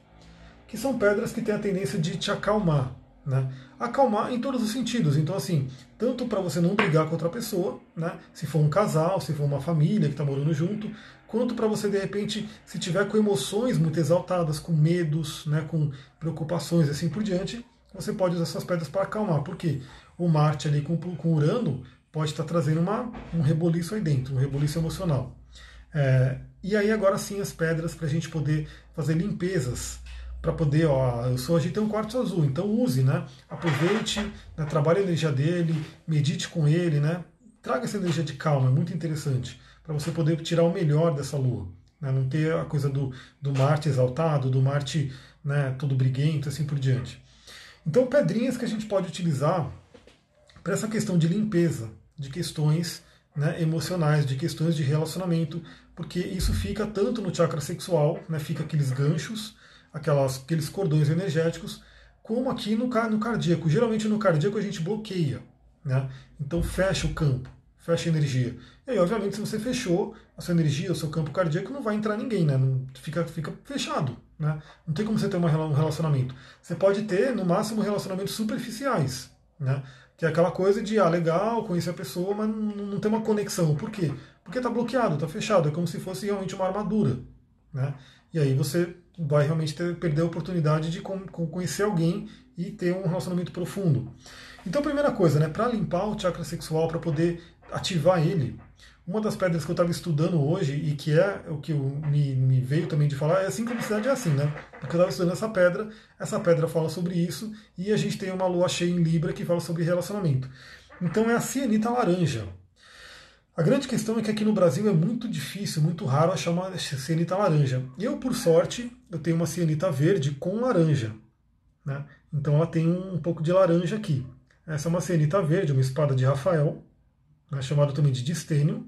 que são pedras que têm a tendência de te acalmar, né? Acalmar em todos os sentidos. Então, assim, tanto para você não brigar com outra pessoa, né? se for um casal, se for uma família que está morando junto, quanto para você, de repente, se tiver com emoções muito exaltadas, com medos, né? com preocupações assim por diante, você pode usar essas pedras para acalmar. Porque o Marte ali com, com Urano pode estar tá trazendo uma, um reboliço aí dentro, um reboliço emocional. É, e aí agora sim as pedras para a gente poder fazer limpezas para poder, ó, eu sou tem um quartzo azul, então use, né? Aproveite, né, trabalhe a energia dele, medite com ele, né? Traga essa energia de calma, é muito interessante, para você poder tirar o melhor dessa lua. Né? Não ter a coisa do, do Marte exaltado, do Marte né, todo briguento, assim por diante. Então, pedrinhas que a gente pode utilizar para essa questão de limpeza, de questões né, emocionais, de questões de relacionamento, porque isso fica tanto no chakra sexual, né, fica aqueles ganchos, aquelas, aqueles cordões energéticos, como aqui no, no cardíaco. Geralmente no cardíaco a gente bloqueia, né? então fecha o campo, fecha a energia. E aí, obviamente, se você fechou a sua energia, o seu campo cardíaco, não vai entrar ninguém, né? Não, fica, fica fechado. Né? Não tem como você ter um relacionamento. Você pode ter, no máximo, relacionamentos superficiais. Né? Que é aquela coisa de, ah, legal, conhecer a pessoa, mas não, tem uma conexão. Por quê? Porque está bloqueado, está fechado. É como se fosse realmente uma armadura. Né? E aí você vai realmente ter, perder a oportunidade de conhecer alguém e ter um relacionamento profundo. Então, primeira coisa, né, para limpar o chakra sexual, para poder ativar ele, uma das pedras que eu estava estudando hoje e que é o que me, me, veio também de falar é a sincronicidade é assim, né? Porque eu estava estudando essa pedra, essa pedra fala sobre isso e a gente tem uma lua cheia em Libra que fala sobre relacionamento. Então é a cianita laranja. A grande questão é que aqui no Brasil é muito difícil, muito raro achar uma cianita laranja. Eu, por sorte, eu tenho uma cianita verde com laranja. Né? Então ela tem um pouco de laranja aqui. Essa é uma cianita verde, uma espada de Rafael, né, chamada também de distênio.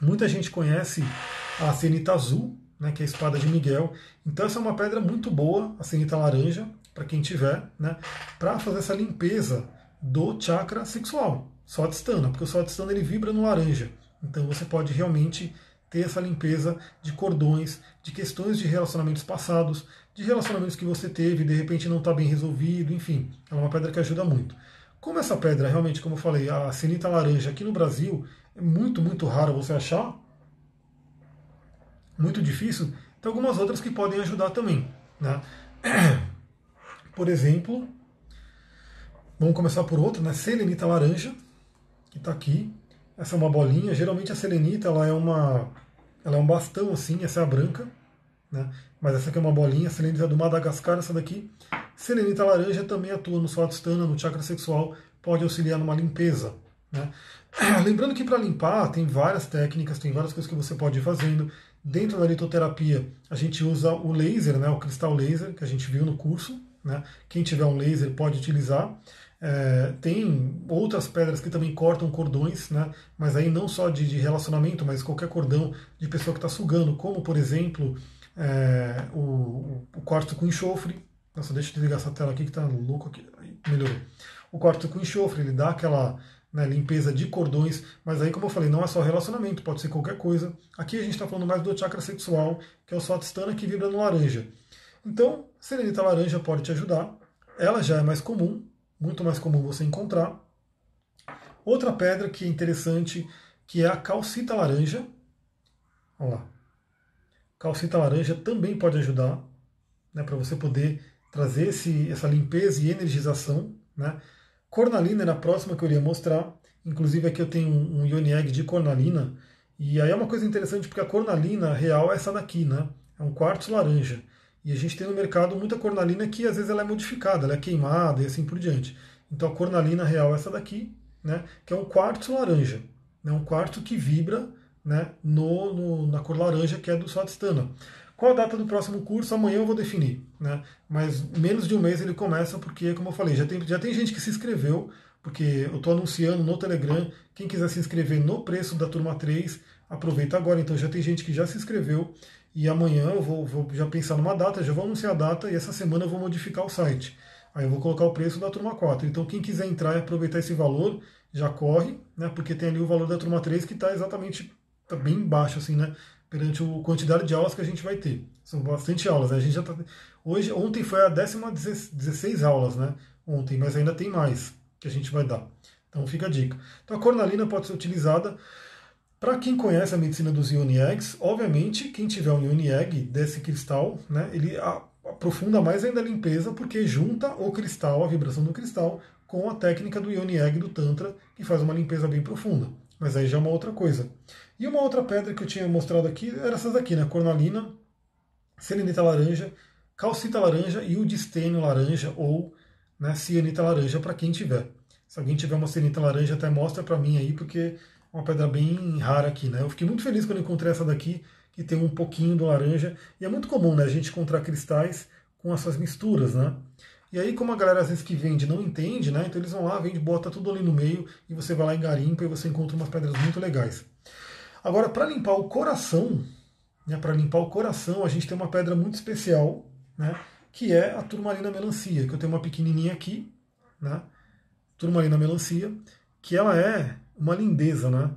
Muita gente conhece a cianita azul, né, que é a espada de Miguel. Então essa é uma pedra muito boa, a cianita laranja, para quem tiver, né, para fazer essa limpeza do chakra sexual. Swadhisthana, porque o Swadhisthana ele vibra no laranja. Então você pode realmente ter essa limpeza de cordões, de questões de relacionamentos passados, de relacionamentos que você teve e de repente não está bem resolvido, enfim, é uma pedra que ajuda muito. Como essa pedra, realmente, como eu falei, a sinita laranja aqui no Brasil é muito, muito raro você achar, muito difícil, tem algumas outras que podem ajudar também. Né? Por exemplo, vamos começar por outra, né? Selenita laranja, que está aqui. Essa é uma bolinha. Geralmente a selenita ela é uma, ela é um bastão assim. Essa é a branca, né? Mas essa aqui é uma bolinha. A selenita do Madagascar, essa daqui. Selenita laranja também atua no Swadhisthana, no chakra sexual, pode auxiliar numa limpeza. Né? Lembrando que para limpar tem várias técnicas, tem várias coisas que você pode ir fazendo. Dentro da litoterapia, a gente usa o laser, né, o cristal laser, que a gente viu no curso. Né? Quem tiver um laser pode utilizar. É, tem outras pedras que também cortam cordões, né? mas aí não só de, de relacionamento, mas qualquer cordão de pessoa que está sugando, como por exemplo é, o, o quartzo com enxofre. Nossa, deixa eu desligar essa tela aqui que está louco aqui. Melhorou. O quartzo com enxofre, ele dá aquela né, limpeza de cordões, mas aí, como eu falei, não é só relacionamento, pode ser qualquer coisa. Aqui a gente está falando mais do chakra sexual, que é o Svatistana, que vibra no laranja. Então, serenita laranja pode te ajudar. Ela já é mais comum, muito mais comum você encontrar. Outra pedra que é interessante, que é a calcita laranja. Olha lá. Calcita laranja também pode ajudar né, para você poder trazer esse, essa limpeza e energização. Né? Cornalina era a próxima que eu iria mostrar. Inclusive aqui eu tenho um, um Ioni Egg de cornalina. E aí é uma coisa interessante porque a cornalina real é essa daqui, né? É um quartzo laranja. E a gente tem no mercado muita cornalina que às vezes ela é modificada, ela é queimada e assim por diante. Então a cornalina real é essa daqui, né? Que é um quartzo laranja. É né? um quartzo que vibra né, no, no, na cor laranja que é do Swadhisthana. Qual a data do próximo curso? Amanhã eu vou definir, né? Mas menos de um mês ele começa, porque, como eu falei, já tem, já tem gente que se inscreveu, porque eu estou anunciando no Telegram. Quem quiser se inscrever no preço da turma 3, aproveita agora. Então já tem gente que já se inscreveu. E amanhã eu vou, vou já pensar numa data, já vou anunciar a data e essa semana eu vou modificar o site. Aí eu vou colocar o preço da turma 4. Então quem quiser entrar e aproveitar esse valor, já corre, né? Porque tem ali o valor da turma 3 que está exatamente tá bem baixo, assim, né? Perante a quantidade de aulas que a gente vai ter. São bastante aulas. Né? A gente já tá, hoje, ontem foi a décima 16 aulas, né? Ontem, mas ainda tem mais que a gente vai dar. Então fica a dica. Então a cornalina pode ser utilizada para quem conhece a medicina dos Ioni Eggs. Obviamente, quem tiver um Ioni Egg desse cristal, né? Ele aprofunda mais ainda a limpeza porque junta o cristal, a vibração do cristal, com a técnica do Ioni Egg do Tantra, que faz uma limpeza bem profunda. Mas aí já é uma outra coisa. E uma outra pedra que eu tinha mostrado aqui era essas daqui, né? Cornalina, selenita laranja, calcita laranja e o distênio laranja ou né, cianita laranja para quem tiver. Se alguém tiver uma cianita laranja, até mostra para mim aí, porque é uma pedra bem rara aqui, né? Eu fiquei muito feliz quando encontrei essa daqui, que tem um pouquinho do laranja. E é muito comum, né? A gente encontrar cristais com essas misturas, né? E aí, como a galera às vezes que vende não entende, né? Então eles vão lá, vende, bota tudo ali no meio e você vai lá em garimpa e você encontra umas pedras muito legais. Agora, para limpar o coração, né, para limpar o coração, a gente tem uma pedra muito especial, né, que é a turmalina melancia, que eu tenho uma pequenininha aqui, né, turmalina melancia, que ela é uma lindeza, né?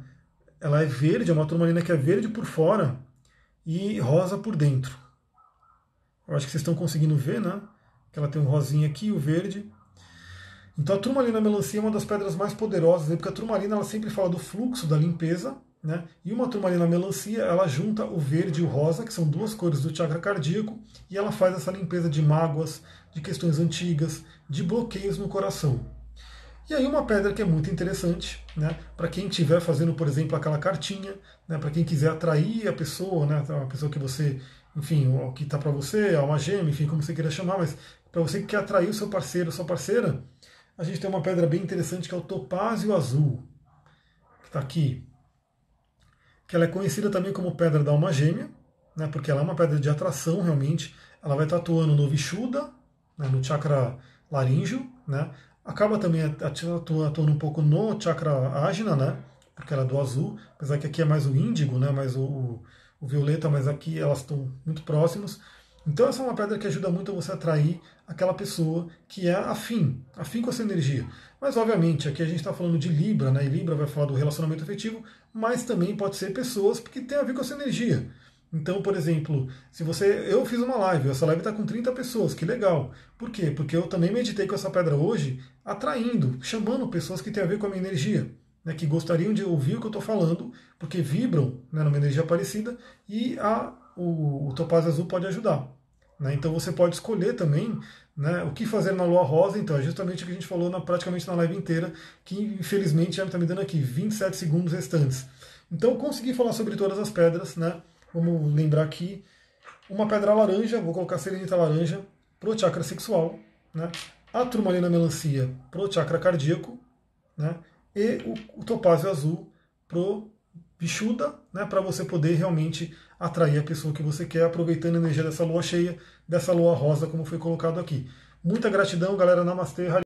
Ela é verde, é uma turmalina que é verde por fora e rosa por dentro. Eu acho que vocês estão conseguindo ver, né? Que ela tem um rosinha aqui, o verde. Então a turmalina melancia é uma das pedras mais poderosas, porque a turmalina ela sempre fala do fluxo da limpeza né? E uma turmalina melancia, ela junta o verde e o rosa, que são duas cores do chakra cardíaco, e ela faz essa limpeza de mágoas, de questões antigas, de bloqueios no coração. E aí uma pedra que é muito interessante, né, para quem estiver fazendo, por exemplo, aquela cartinha, né, para quem quiser atrair a pessoa, né, a pessoa que você, enfim, o que está para você, a alma gêmea, enfim, como você queira chamar, mas para você que quer atrair o seu parceiro, sua parceira, a gente tem uma pedra bem interessante que é o topázio azul, que está aqui, que ela é conhecida também como pedra da alma gêmea, né, porque ela é uma pedra de atração realmente. Ela vai estar atuando no Vishuddha, né, no chakra laríngeo, né, acaba também atuando um pouco no chakra ágina, né, porque ela é do azul, apesar que aqui é mais o índigo, né, mais o, o, o violeta, mas aqui elas estão muito próximos. Então essa é uma pedra que ajuda muito a você atrair aquela pessoa que é afim, afim com essa energia. Mas obviamente aqui a gente está falando de Libra, né? E Libra vai falar do relacionamento afetivo, mas também pode ser pessoas que tem a ver com essa energia. Então, por exemplo, se você. Eu fiz uma live, essa live está com 30 pessoas, que legal. Por quê? Porque eu também meditei com essa pedra hoje, atraindo, chamando pessoas que têm a ver com a minha energia. Né, que gostariam de ouvir o que eu estou falando, porque vibram né, numa energia parecida, e a, o, o topázio azul pode ajudar. Né? Então você pode escolher também Né? O que fazer na lua rosa, então, é justamente o que a gente falou na, praticamente na live inteira, que infelizmente já está me dando aqui 27 segundos restantes. Então, consegui falar sobre todas as pedras, né? Vamos lembrar aqui. Uma pedra laranja, vou colocar serenita laranja, pro chakra sexual, né? A turmalina melancia pro chakra cardíaco, né? E o, o topázio azul pro bichuda, né? Para você poder realmente atrair a pessoa que você quer, aproveitando a energia dessa lua cheia, dessa lua rosa, como foi colocado aqui. Muita gratidão, galera. Namastê.